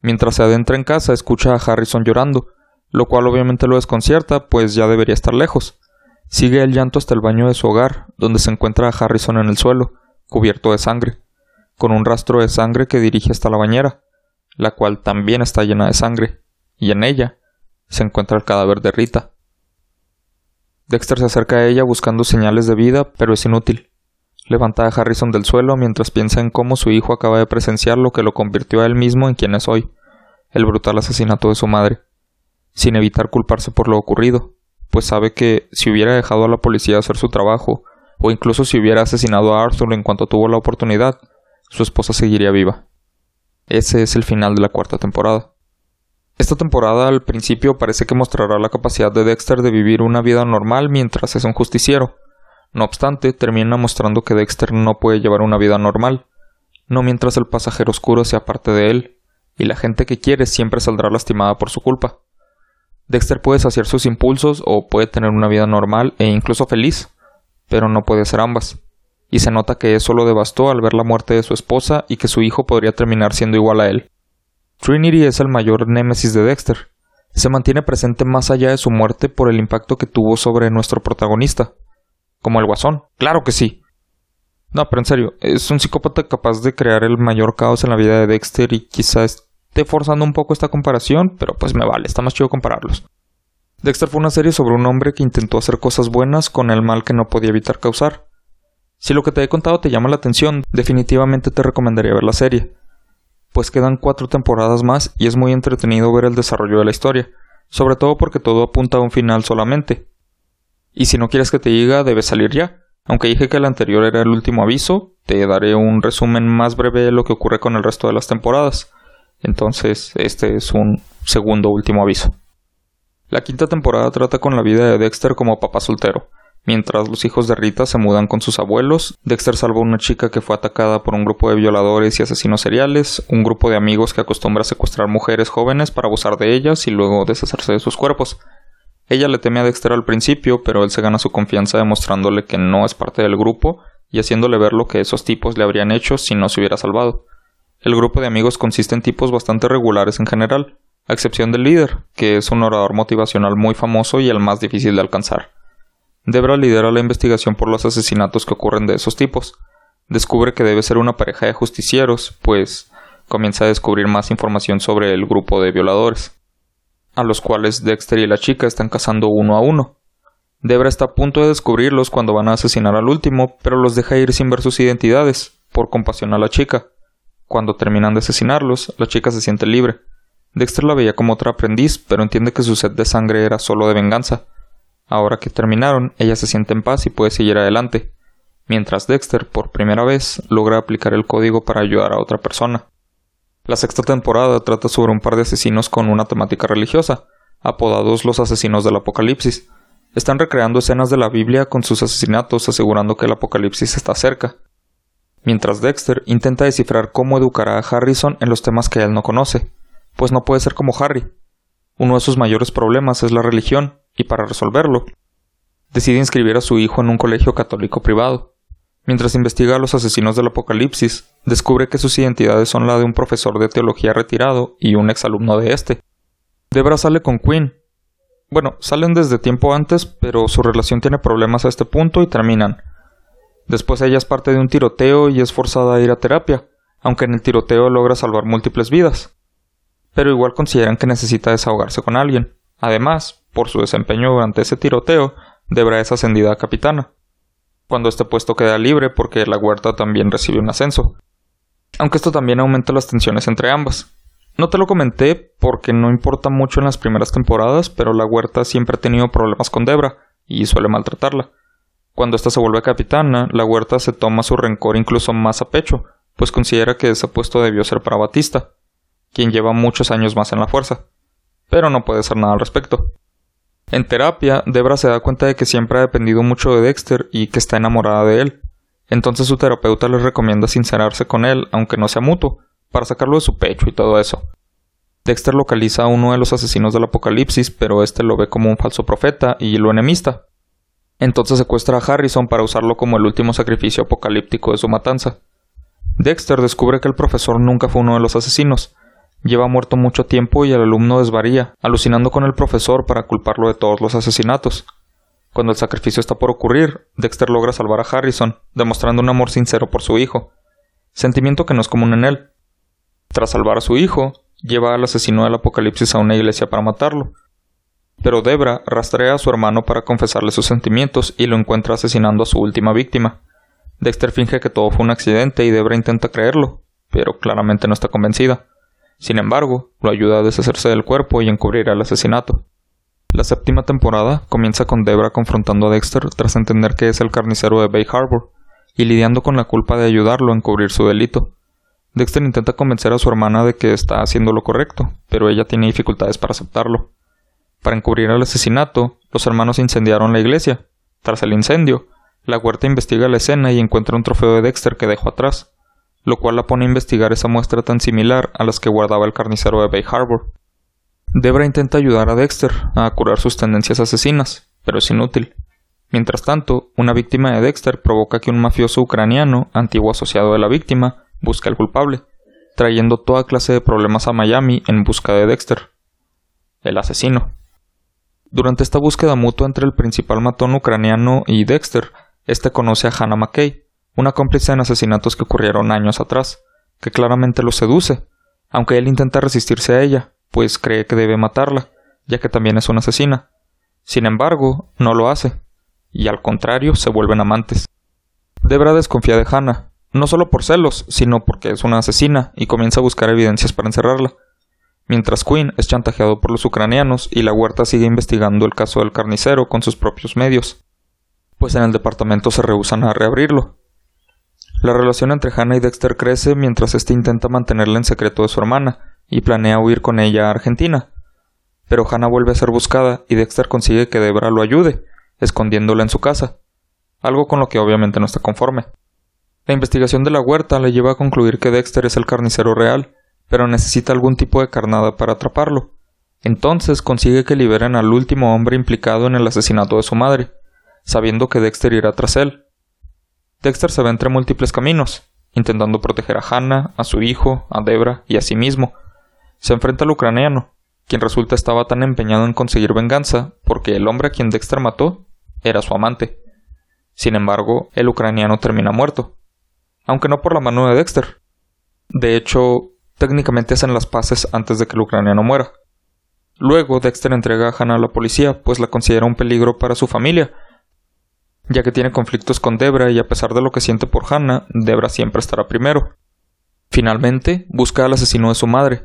Speaker 1: Mientras se adentra en casa, escucha a Harrison llorando, lo cual obviamente lo desconcierta, pues ya debería estar lejos. Sigue el llanto hasta el baño de su hogar, donde se encuentra a Harrison en el suelo, cubierto de sangre, con un rastro de sangre que dirige hasta la bañera la cual también está llena de sangre, y en ella se encuentra el cadáver de Rita. Dexter se acerca a ella buscando señales de vida, pero es inútil. Levanta a Harrison del suelo mientras piensa en cómo su hijo acaba de presenciar lo que lo convirtió a él mismo en quien es hoy, el brutal asesinato de su madre, sin evitar culparse por lo ocurrido, pues sabe que si hubiera dejado a la policía hacer su trabajo, o incluso si hubiera asesinado a Arthur en cuanto tuvo la oportunidad, su esposa seguiría viva. Ese es el final de la cuarta temporada. Esta temporada al principio parece que mostrará la capacidad de Dexter de vivir una vida normal mientras es un justiciero. No obstante, termina mostrando que Dexter no puede llevar una vida normal, no mientras el pasajero oscuro sea parte de él, y la gente que quiere siempre saldrá lastimada por su culpa. Dexter puede saciar sus impulsos o puede tener una vida normal e incluso feliz, pero no puede ser ambas y se nota que eso lo devastó al ver la muerte de su esposa y que su hijo podría terminar siendo igual a él. Trinity es el mayor némesis de Dexter. Se mantiene presente más allá de su muerte por el impacto que tuvo sobre nuestro protagonista. Como el guasón. Claro que sí. No, pero en serio, es un psicópata capaz de crear el mayor caos en la vida de Dexter y quizá esté forzando un poco esta comparación, pero pues me vale, está más chido compararlos. Dexter fue una serie sobre un hombre que intentó hacer cosas buenas con el mal que no podía evitar causar. Si lo que te he contado te llama la atención, definitivamente te recomendaría ver la serie, pues quedan cuatro temporadas más y es muy entretenido ver el desarrollo de la historia, sobre todo porque todo apunta a un final solamente. Y si no quieres que te diga, debes salir ya. Aunque dije que el anterior era el último aviso, te daré un resumen más breve de lo que ocurre con el resto de las temporadas. Entonces, este es un segundo último aviso. La quinta temporada trata con la vida de Dexter como papá soltero, Mientras los hijos de Rita se mudan con sus abuelos, Dexter salva a una chica que fue atacada por un grupo de violadores y asesinos seriales, un grupo de amigos que acostumbra a secuestrar mujeres jóvenes para abusar de ellas y luego deshacerse de sus cuerpos. Ella le teme a Dexter al principio, pero él se gana su confianza demostrándole que no es parte del grupo y haciéndole ver lo que esos tipos le habrían hecho si no se hubiera salvado. El grupo de amigos consiste en tipos bastante regulares en general, a excepción del líder, que es un orador motivacional muy famoso y el más difícil de alcanzar. Debra lidera la investigación por los asesinatos que ocurren de esos tipos. Descubre que debe ser una pareja de justicieros, pues comienza a descubrir más información sobre el grupo de violadores, a los cuales Dexter y la chica están cazando uno a uno. Debra está a punto de descubrirlos cuando van a asesinar al último, pero los deja ir sin ver sus identidades, por compasión a la chica. Cuando terminan de asesinarlos, la chica se siente libre. Dexter la veía como otra aprendiz, pero entiende que su sed de sangre era solo de venganza. Ahora que terminaron, ella se siente en paz y puede seguir adelante, mientras Dexter, por primera vez, logra aplicar el código para ayudar a otra persona. La sexta temporada trata sobre un par de asesinos con una temática religiosa, apodados los asesinos del apocalipsis. Están recreando escenas de la Biblia con sus asesinatos asegurando que el apocalipsis está cerca. Mientras Dexter intenta descifrar cómo educará a Harrison en los temas que él no conoce, pues no puede ser como Harry. Uno de sus mayores problemas es la religión, y para resolverlo, decide inscribir a su hijo en un colegio católico privado. Mientras investiga a los asesinos del apocalipsis, descubre que sus identidades son la de un profesor de teología retirado y un exalumno de este. Debra sale con Quinn. Bueno, salen desde tiempo antes, pero su relación tiene problemas a este punto y terminan. Después ella es parte de un tiroteo y es forzada a ir a terapia, aunque en el tiroteo logra salvar múltiples vidas. Pero igual consideran que necesita desahogarse con alguien. Además, por su desempeño durante ese tiroteo, Debra es ascendida a capitana. Cuando este puesto queda libre porque la huerta también recibe un ascenso. Aunque esto también aumenta las tensiones entre ambas. No te lo comenté porque no importa mucho en las primeras temporadas, pero la huerta siempre ha tenido problemas con Debra y suele maltratarla. Cuando ésta se vuelve capitana, la huerta se toma su rencor incluso más a pecho, pues considera que ese puesto debió ser para Batista, quien lleva muchos años más en la fuerza, pero no puede hacer nada al respecto. En terapia, Debra se da cuenta de que siempre ha dependido mucho de Dexter y que está enamorada de él. Entonces su terapeuta le recomienda sincerarse con él, aunque no sea mutuo, para sacarlo de su pecho y todo eso. Dexter localiza a uno de los asesinos del apocalipsis, pero este lo ve como un falso profeta y lo enemista. Entonces secuestra a Harrison para usarlo como el último sacrificio apocalíptico de su matanza. Dexter descubre que el profesor nunca fue uno de los asesinos. Lleva muerto mucho tiempo y el alumno desvaría, alucinando con el profesor para culparlo de todos los asesinatos. Cuando el sacrificio está por ocurrir, Dexter logra salvar a Harrison, demostrando un amor sincero por su hijo, sentimiento que no es común en él, tras salvar a su hijo, lleva al asesino del apocalipsis a una iglesia para matarlo. Pero Debra rastrea a su hermano para confesarle sus sentimientos y lo encuentra asesinando a su última víctima. Dexter finge que todo fue un accidente y Debra intenta creerlo, pero claramente no está convencida. Sin embargo, lo ayuda a deshacerse del cuerpo y encubrir el asesinato. La séptima temporada comienza con Debra confrontando a Dexter tras entender que es el carnicero de Bay Harbor y lidiando con la culpa de ayudarlo a encubrir su delito. Dexter intenta convencer a su hermana de que está haciendo lo correcto, pero ella tiene dificultades para aceptarlo. Para encubrir el asesinato, los hermanos incendiaron la iglesia. Tras el incendio, la huerta investiga la escena y encuentra un trofeo de Dexter que dejó atrás, lo cual la pone a investigar esa muestra tan similar a las que guardaba el carnicero de Bay Harbor. Debra intenta ayudar a Dexter a curar sus tendencias asesinas, pero es inútil. Mientras tanto, una víctima de Dexter provoca que un mafioso ucraniano, antiguo asociado de la víctima, busca al culpable, trayendo toda clase de problemas a Miami en busca de Dexter, el asesino. Durante esta búsqueda mutua entre el principal matón ucraniano y Dexter, este conoce a Hannah McKay, una cómplice en asesinatos que ocurrieron años atrás, que claramente lo seduce, aunque él intenta resistirse a ella, pues cree que debe matarla, ya que también es una asesina. Sin embargo, no lo hace, y al contrario se vuelven amantes. Debra desconfía de Hannah, no solo por celos, sino porque es una asesina y comienza a buscar evidencias para encerrarla. Mientras Quinn es chantajeado por los ucranianos y la huerta sigue investigando el caso del carnicero con sus propios medios, pues en el departamento se rehusan a reabrirlo. La relación entre Hannah y Dexter crece mientras éste intenta mantenerla en secreto de su hermana y planea huir con ella a Argentina. Pero Hannah vuelve a ser buscada y Dexter consigue que Debra lo ayude, escondiéndola en su casa, algo con lo que obviamente no está conforme. La investigación de la huerta le lleva a concluir que Dexter es el carnicero real, pero necesita algún tipo de carnada para atraparlo. Entonces consigue que liberen al último hombre implicado en el asesinato de su madre, sabiendo que Dexter irá tras él. Dexter se ve entre múltiples caminos, intentando proteger a Hannah, a su hijo, a Debra y a sí mismo. Se enfrenta al ucraniano, quien resulta estaba tan empeñado en conseguir venganza porque el hombre a quien Dexter mató era su amante. Sin embargo, el ucraniano termina muerto, aunque no por la mano de Dexter. De hecho, técnicamente hacen las paces antes de que el ucraniano muera. Luego, Dexter entrega a Hannah a la policía, pues la considera un peligro para su familia, ya que tiene conflictos con Debra y a pesar de lo que siente por Hannah, Debra siempre estará primero. Finalmente, busca al asesino de su madre,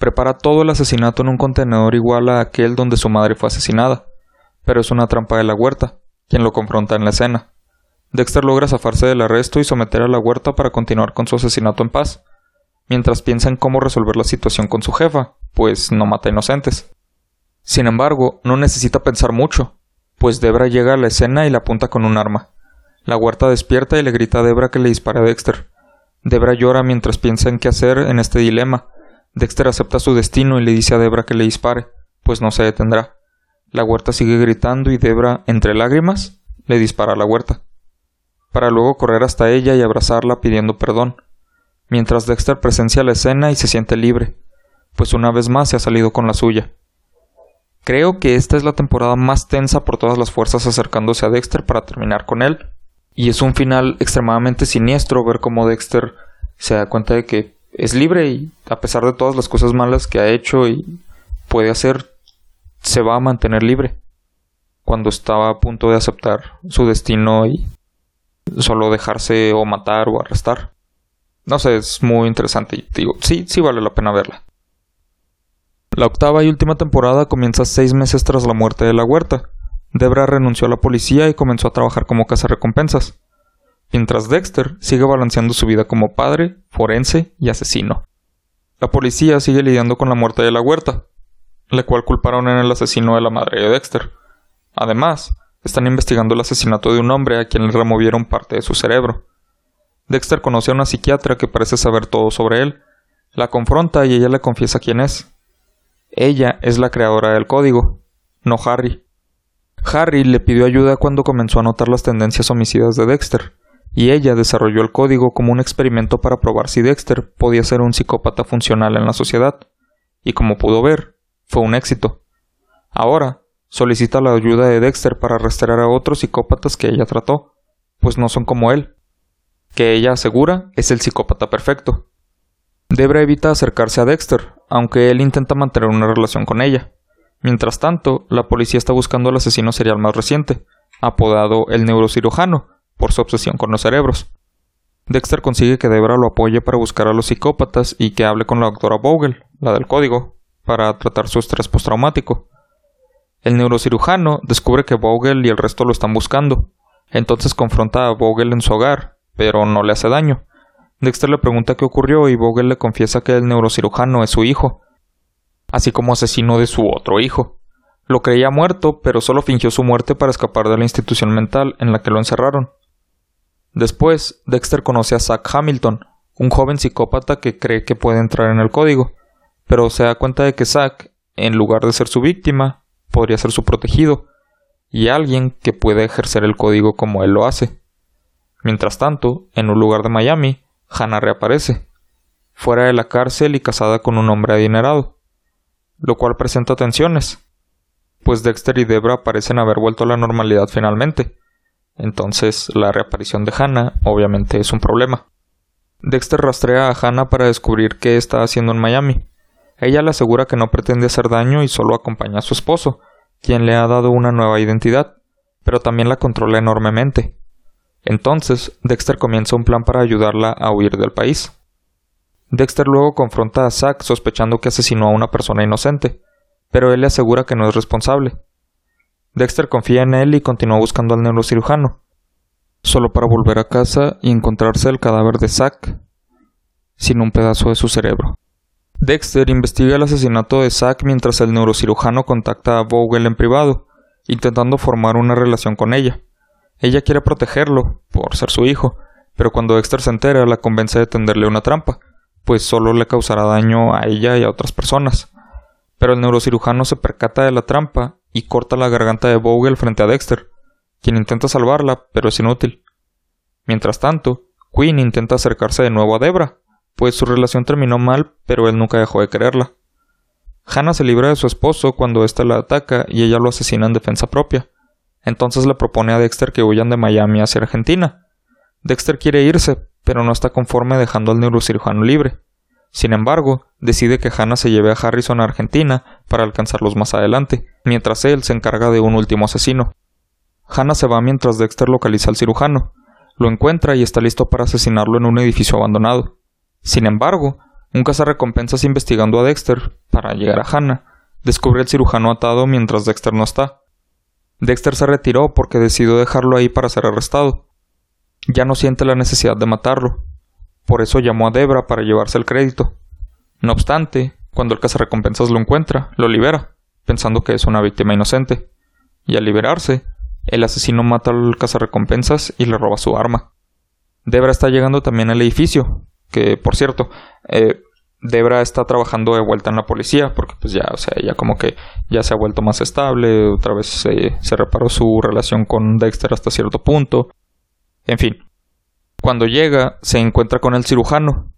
Speaker 1: Prepara todo el asesinato en un contenedor igual a aquel donde su madre fue asesinada, pero es una trampa de la huerta, quien lo confronta en la escena. Dexter logra zafarse del arresto y someter a la huerta para continuar con su asesinato en paz, mientras piensa en cómo resolver la situación con su jefa, pues no mata inocentes. Sin embargo, no necesita pensar mucho, pues Debra llega a la escena y la apunta con un arma. La huerta despierta y le grita a Debra que le dispare a Dexter. Debra llora mientras piensa en qué hacer en este dilema. Dexter acepta su destino y le dice a Debra que le dispare, pues no se detendrá. La huerta sigue gritando y Debra, entre lágrimas, le dispara a la huerta para luego correr hasta ella y abrazarla pidiendo perdón, mientras Dexter presencia la escena y se siente libre, pues una vez más se ha salido con la suya. Creo que esta es la temporada más tensa por todas las fuerzas acercándose a Dexter para terminar con él, y es un final extremadamente siniestro ver cómo Dexter se da cuenta de que es libre y a pesar de todas las cosas malas que ha hecho y puede hacer, se va a mantener libre cuando estaba a punto de aceptar su destino y solo dejarse o matar o arrestar. No sé, es muy interesante y digo, sí, sí vale la pena verla. La octava y última temporada comienza seis meses tras la muerte de la huerta. Debra renunció a la policía y comenzó a trabajar como cazarrecompensas, mientras Dexter sigue balanceando su vida como padre, forense y asesino. La policía sigue lidiando con la muerte de la huerta, la cual culparon en el asesino de la madre de Dexter. Además, están investigando el asesinato de un hombre a quien le removieron parte de su cerebro. Dexter conoce a una psiquiatra que parece saber todo sobre él. La confronta y ella le confiesa quién es. Ella es la creadora del código, no Harry. Harry le pidió ayuda cuando comenzó a notar las tendencias homicidas de Dexter, y ella desarrolló el código como un experimento para probar si Dexter podía ser un psicópata funcional en la sociedad, y como pudo ver, fue un éxito. Ahora, solicita la ayuda de Dexter para rastrear a otros psicópatas que ella trató, pues no son como él, que ella asegura es el psicópata perfecto. Debra evita acercarse a Dexter, aunque él intenta mantener una relación con ella. Mientras tanto, la policía está buscando al asesino serial más reciente, apodado el neurocirujano, por su obsesión con los cerebros. Dexter consigue que Debra lo apoye para buscar a los psicópatas y que hable con la doctora Vogel, la del código, para tratar su estrés postraumático. El neurocirujano descubre que Vogel y el resto lo están buscando. Entonces confronta a Vogel en su hogar, pero no le hace daño. Dexter le pregunta qué ocurrió y Vogel le confiesa que el neurocirujano es su hijo, así como asesino de su otro hijo. Lo creía muerto, pero solo fingió su muerte para escapar de la institución mental en la que lo encerraron. Después, Dexter conoce a Zack Hamilton, un joven psicópata que cree que puede entrar en el código, pero se da cuenta de que Zack, en lugar de ser su víctima, podría ser su protegido, y alguien que puede ejercer el código como él lo hace. Mientras tanto, en un lugar de Miami, Hannah reaparece, fuera de la cárcel y casada con un hombre adinerado, lo cual presenta tensiones, pues Dexter y Debra parecen haber vuelto a la normalidad finalmente. Entonces, la reaparición de Hannah obviamente es un problema. Dexter rastrea a Hannah para descubrir qué está haciendo en Miami, ella le asegura que no pretende hacer daño y solo acompaña a su esposo, quien le ha dado una nueva identidad, pero también la controla enormemente. Entonces, Dexter comienza un plan para ayudarla a huir del país. Dexter luego confronta a Zack sospechando que asesinó a una persona inocente, pero él le asegura que no es responsable. Dexter confía en él y continúa buscando al neurocirujano, solo para volver a casa y encontrarse el cadáver de Zack sin un pedazo de su cerebro. Dexter investiga el asesinato de Zack mientras el neurocirujano contacta a Vogel en privado, intentando formar una relación con ella. Ella quiere protegerlo, por ser su hijo, pero cuando Dexter se entera la convence de tenderle una trampa, pues solo le causará daño a ella y a otras personas. Pero el neurocirujano se percata de la trampa y corta la garganta de Vogel frente a Dexter, quien intenta salvarla, pero es inútil. Mientras tanto, Quinn intenta acercarse de nuevo a Debra, pues su relación terminó mal, pero él nunca dejó de quererla. Hannah se libra de su esposo cuando éste la ataca y ella lo asesina en defensa propia. Entonces le propone a Dexter que huyan de Miami hacia Argentina. Dexter quiere irse, pero no está conforme dejando al neurocirujano libre. Sin embargo, decide que Hannah se lleve a Harrison a Argentina para alcanzarlos más adelante, mientras él se encarga de un último asesino. Hannah se va mientras Dexter localiza al cirujano. Lo encuentra y está listo para asesinarlo en un edificio abandonado. Sin embargo, Un cazarrecompensas investigando a Dexter para llegar a Hannah descubre al cirujano atado mientras Dexter no está. Dexter se retiró porque decidió dejarlo ahí para ser arrestado. Ya no siente la necesidad de matarlo. Por eso llamó a Debra para llevarse el crédito. No obstante, cuando el cazarrecompensas lo encuentra, lo libera, pensando que es una víctima inocente. Y al liberarse, el asesino mata al cazarrecompensas y le roba su arma. Debra está llegando también al edificio, que por cierto, eh, Debra está trabajando de vuelta en la policía porque pues ya, o sea, ella como que ya se ha vuelto más estable, otra vez se, se reparó su relación con Dexter hasta cierto punto. En fin, cuando llega se encuentra con el cirujano,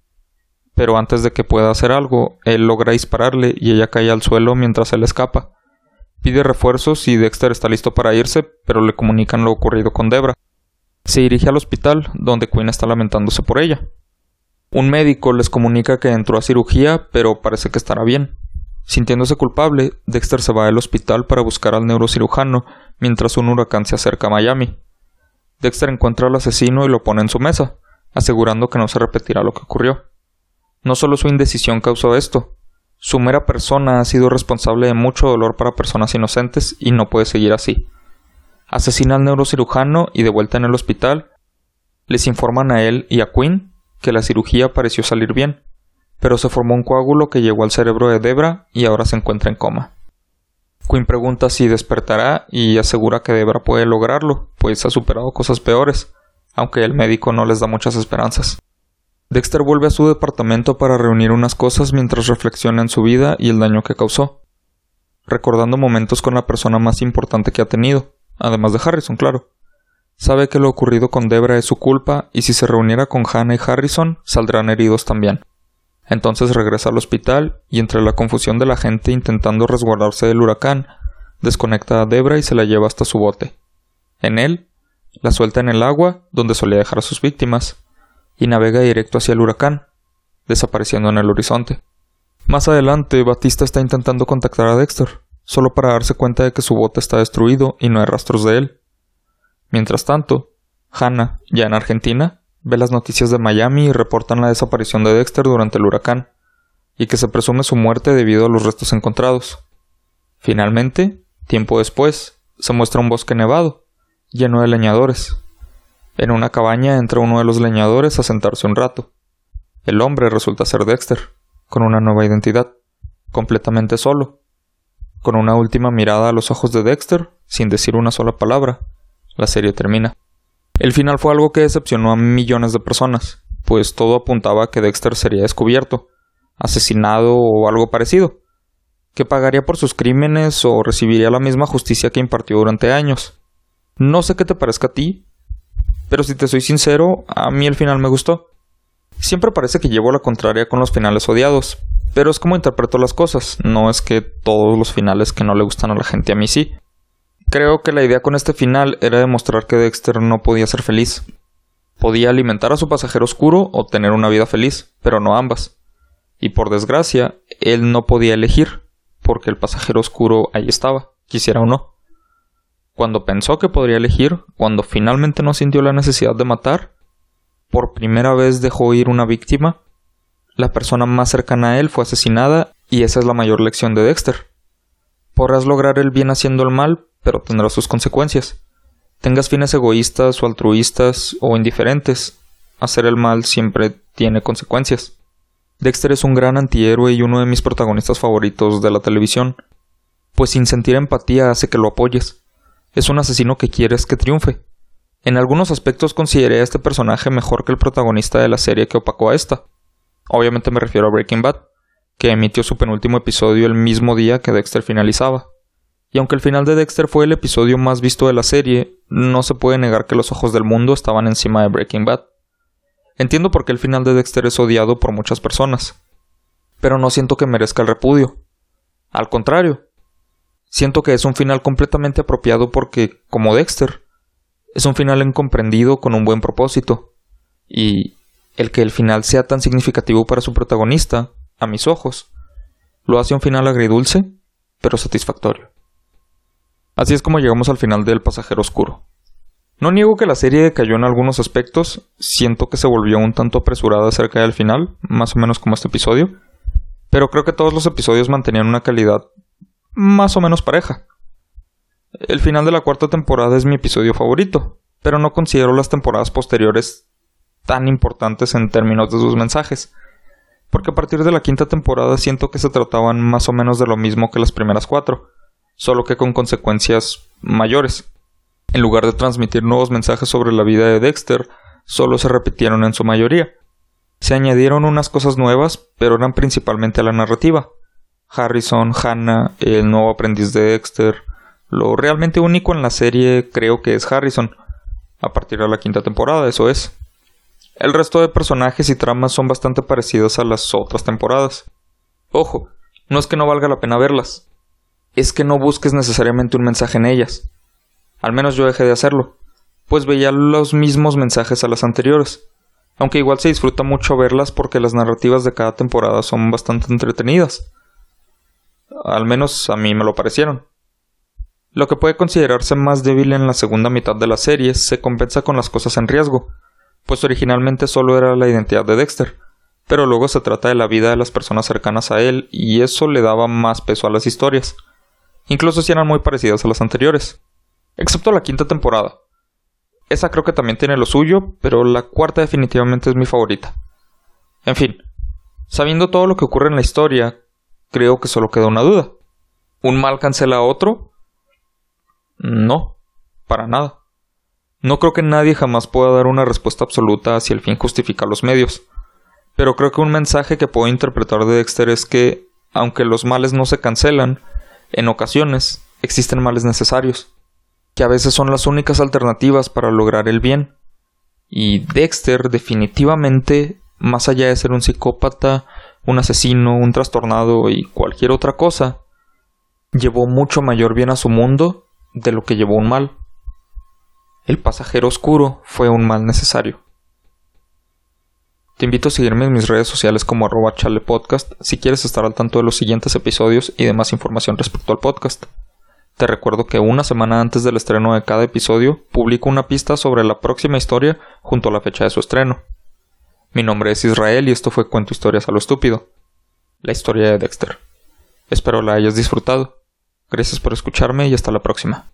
Speaker 1: pero antes de que pueda hacer algo, él logra dispararle y ella cae al suelo mientras él escapa. Pide refuerzos y Dexter está listo para irse, pero le comunican lo ocurrido con Debra. Se dirige al hospital, donde Quinn está lamentándose por ella. Un médico les comunica que entró a cirugía, pero parece que estará bien. Sintiéndose culpable, Dexter se va al hospital para buscar al neurocirujano mientras un huracán se acerca a Miami. Dexter encuentra al asesino y lo pone en su mesa, asegurando que no se repetirá lo que ocurrió. No solo su indecisión causó esto, su mera persona ha sido responsable de mucho dolor para personas inocentes y no puede seguir así. Asesina al neurocirujano y de vuelta en el hospital, les informan a él y a Quinn que la cirugía pareció salir bien, pero se formó un coágulo que llegó al cerebro de Debra y ahora se encuentra en coma. Quinn pregunta si despertará y asegura que Debra puede lograrlo, pues ha superado cosas peores, aunque el médico no les da muchas esperanzas. Dexter vuelve a su departamento para reunir unas cosas mientras reflexiona en su vida y el daño que causó, recordando momentos con la persona más importante que ha tenido, además de Harrison, claro. Sabe que lo ocurrido con Debra es su culpa y si se reuniera con Hannah y Harrison saldrán heridos también. Entonces regresa al hospital y entre la confusión de la gente intentando resguardarse del huracán, desconecta a Debra y se la lleva hasta su bote. En él, la suelta en el agua donde solía dejar a sus víctimas, y navega directo hacia el huracán, desapareciendo en el horizonte. Más adelante, Batista está intentando contactar a Dexter, solo para darse cuenta de que su bote está destruido y no hay rastros de él. Mientras tanto, Hannah, ya en Argentina, ve las noticias de Miami y reportan la desaparición de Dexter durante el huracán, y que se presume su muerte debido a los restos encontrados. Finalmente, tiempo después, se muestra un bosque nevado, lleno de leñadores, en una cabaña entra uno de los leñadores a sentarse un rato. El hombre resulta ser Dexter, con una nueva identidad, completamente solo. Con una última mirada a los ojos de Dexter, sin decir una sola palabra, la serie termina. El final fue algo que decepcionó a millones de personas, pues todo apuntaba a que Dexter sería descubierto, asesinado o algo parecido, que pagaría por sus crímenes o recibiría la misma justicia que impartió durante años. No sé qué te parezca a ti, pero si te soy sincero, a mí el final me gustó. Siempre parece que llevo la contraria con los finales odiados, pero es como interpreto las cosas, no es que todos los finales que no le gustan a la gente a mí sí. Creo que la idea con este final era demostrar que Dexter no podía ser feliz. Podía alimentar a su pasajero oscuro o tener una vida feliz, pero no ambas. Y por desgracia, él no podía elegir, porque el pasajero oscuro ahí estaba, quisiera o no. Cuando pensó que podría elegir, cuando finalmente no sintió la necesidad de matar, por primera vez dejó ir una víctima, la persona más cercana a él fue asesinada y esa es la mayor lección de Dexter. Podrás lograr el bien haciendo el mal, pero tendrá sus consecuencias. Tengas fines egoístas o altruistas o indiferentes, hacer el mal siempre tiene consecuencias. Dexter es un gran antihéroe y uno de mis protagonistas favoritos de la televisión, pues sin sentir empatía hace que lo apoyes es un asesino que quieres que triunfe. En algunos aspectos consideré a este personaje mejor que el protagonista de la serie que opacó a esta. Obviamente me refiero a Breaking Bad, que emitió su penúltimo episodio el mismo día que Dexter finalizaba. Y aunque el final de Dexter fue el episodio más visto de la serie, no se puede negar que los ojos del mundo estaban encima de Breaking Bad. Entiendo por qué el final de Dexter es odiado por muchas personas, pero no siento que merezca el repudio. Al contrario, Siento que es un final completamente apropiado porque, como Dexter, es un final incomprendido con un buen propósito. Y el que el final sea tan significativo para su protagonista, a mis ojos, lo hace un final agridulce, pero satisfactorio. Así es como llegamos al final del Pasajero Oscuro. No niego que la serie cayó en algunos aspectos, siento que se volvió un tanto apresurada cerca del final, más o menos como este episodio, pero creo que todos los episodios mantenían una calidad más o menos pareja. El final de la cuarta temporada es mi episodio favorito, pero no considero las temporadas posteriores tan importantes en términos de sus mensajes, porque a partir de la quinta temporada siento que se trataban más o menos de lo mismo que las primeras cuatro, solo que con consecuencias mayores. En lugar de transmitir nuevos mensajes sobre la vida de Dexter, solo se repitieron en su mayoría. Se añadieron unas cosas nuevas, pero eran principalmente a la narrativa. Harrison, Hannah, el nuevo aprendiz de Dexter. Lo realmente único en la serie creo que es Harrison, a partir de la quinta temporada, eso es. El resto de personajes y tramas son bastante parecidos a las otras temporadas. Ojo, no es que no valga la pena verlas, es que no busques necesariamente un mensaje en ellas. Al menos yo dejé de hacerlo, pues veía los mismos mensajes a las anteriores, aunque igual se disfruta mucho verlas porque las narrativas de cada temporada son bastante entretenidas. Al menos a mí me lo parecieron. Lo que puede considerarse más débil en la segunda mitad de la serie se compensa con las cosas en riesgo, pues originalmente solo era la identidad de Dexter, pero luego se trata de la vida de las personas cercanas a él y eso le daba más peso a las historias, incluso si eran muy parecidas a las anteriores excepto la quinta temporada. Esa creo que también tiene lo suyo, pero la cuarta definitivamente es mi favorita. En fin, sabiendo todo lo que ocurre en la historia, creo que solo queda una duda. ¿Un mal cancela a otro? No, para nada. No creo que nadie jamás pueda dar una respuesta absoluta si el fin justifica los medios. Pero creo que un mensaje que puedo interpretar de Dexter es que, aunque los males no se cancelan, en ocasiones existen males necesarios que a veces son las únicas alternativas para lograr el bien. Y Dexter definitivamente, más allá de ser un psicópata, un asesino, un trastornado y cualquier otra cosa, llevó mucho mayor bien a su mundo de lo que llevó un mal. El pasajero oscuro fue un mal necesario. Te invito a seguirme en mis redes sociales como arroba chalepodcast si quieres estar al tanto de los siguientes episodios y de más información respecto al podcast. Te recuerdo que una semana antes del estreno de cada episodio publico una pista sobre la próxima historia junto a la fecha de su estreno. Mi nombre es Israel y esto fue Cuento Historias a lo Estúpido, la historia de Dexter. Espero la hayas disfrutado. Gracias por escucharme y hasta la próxima.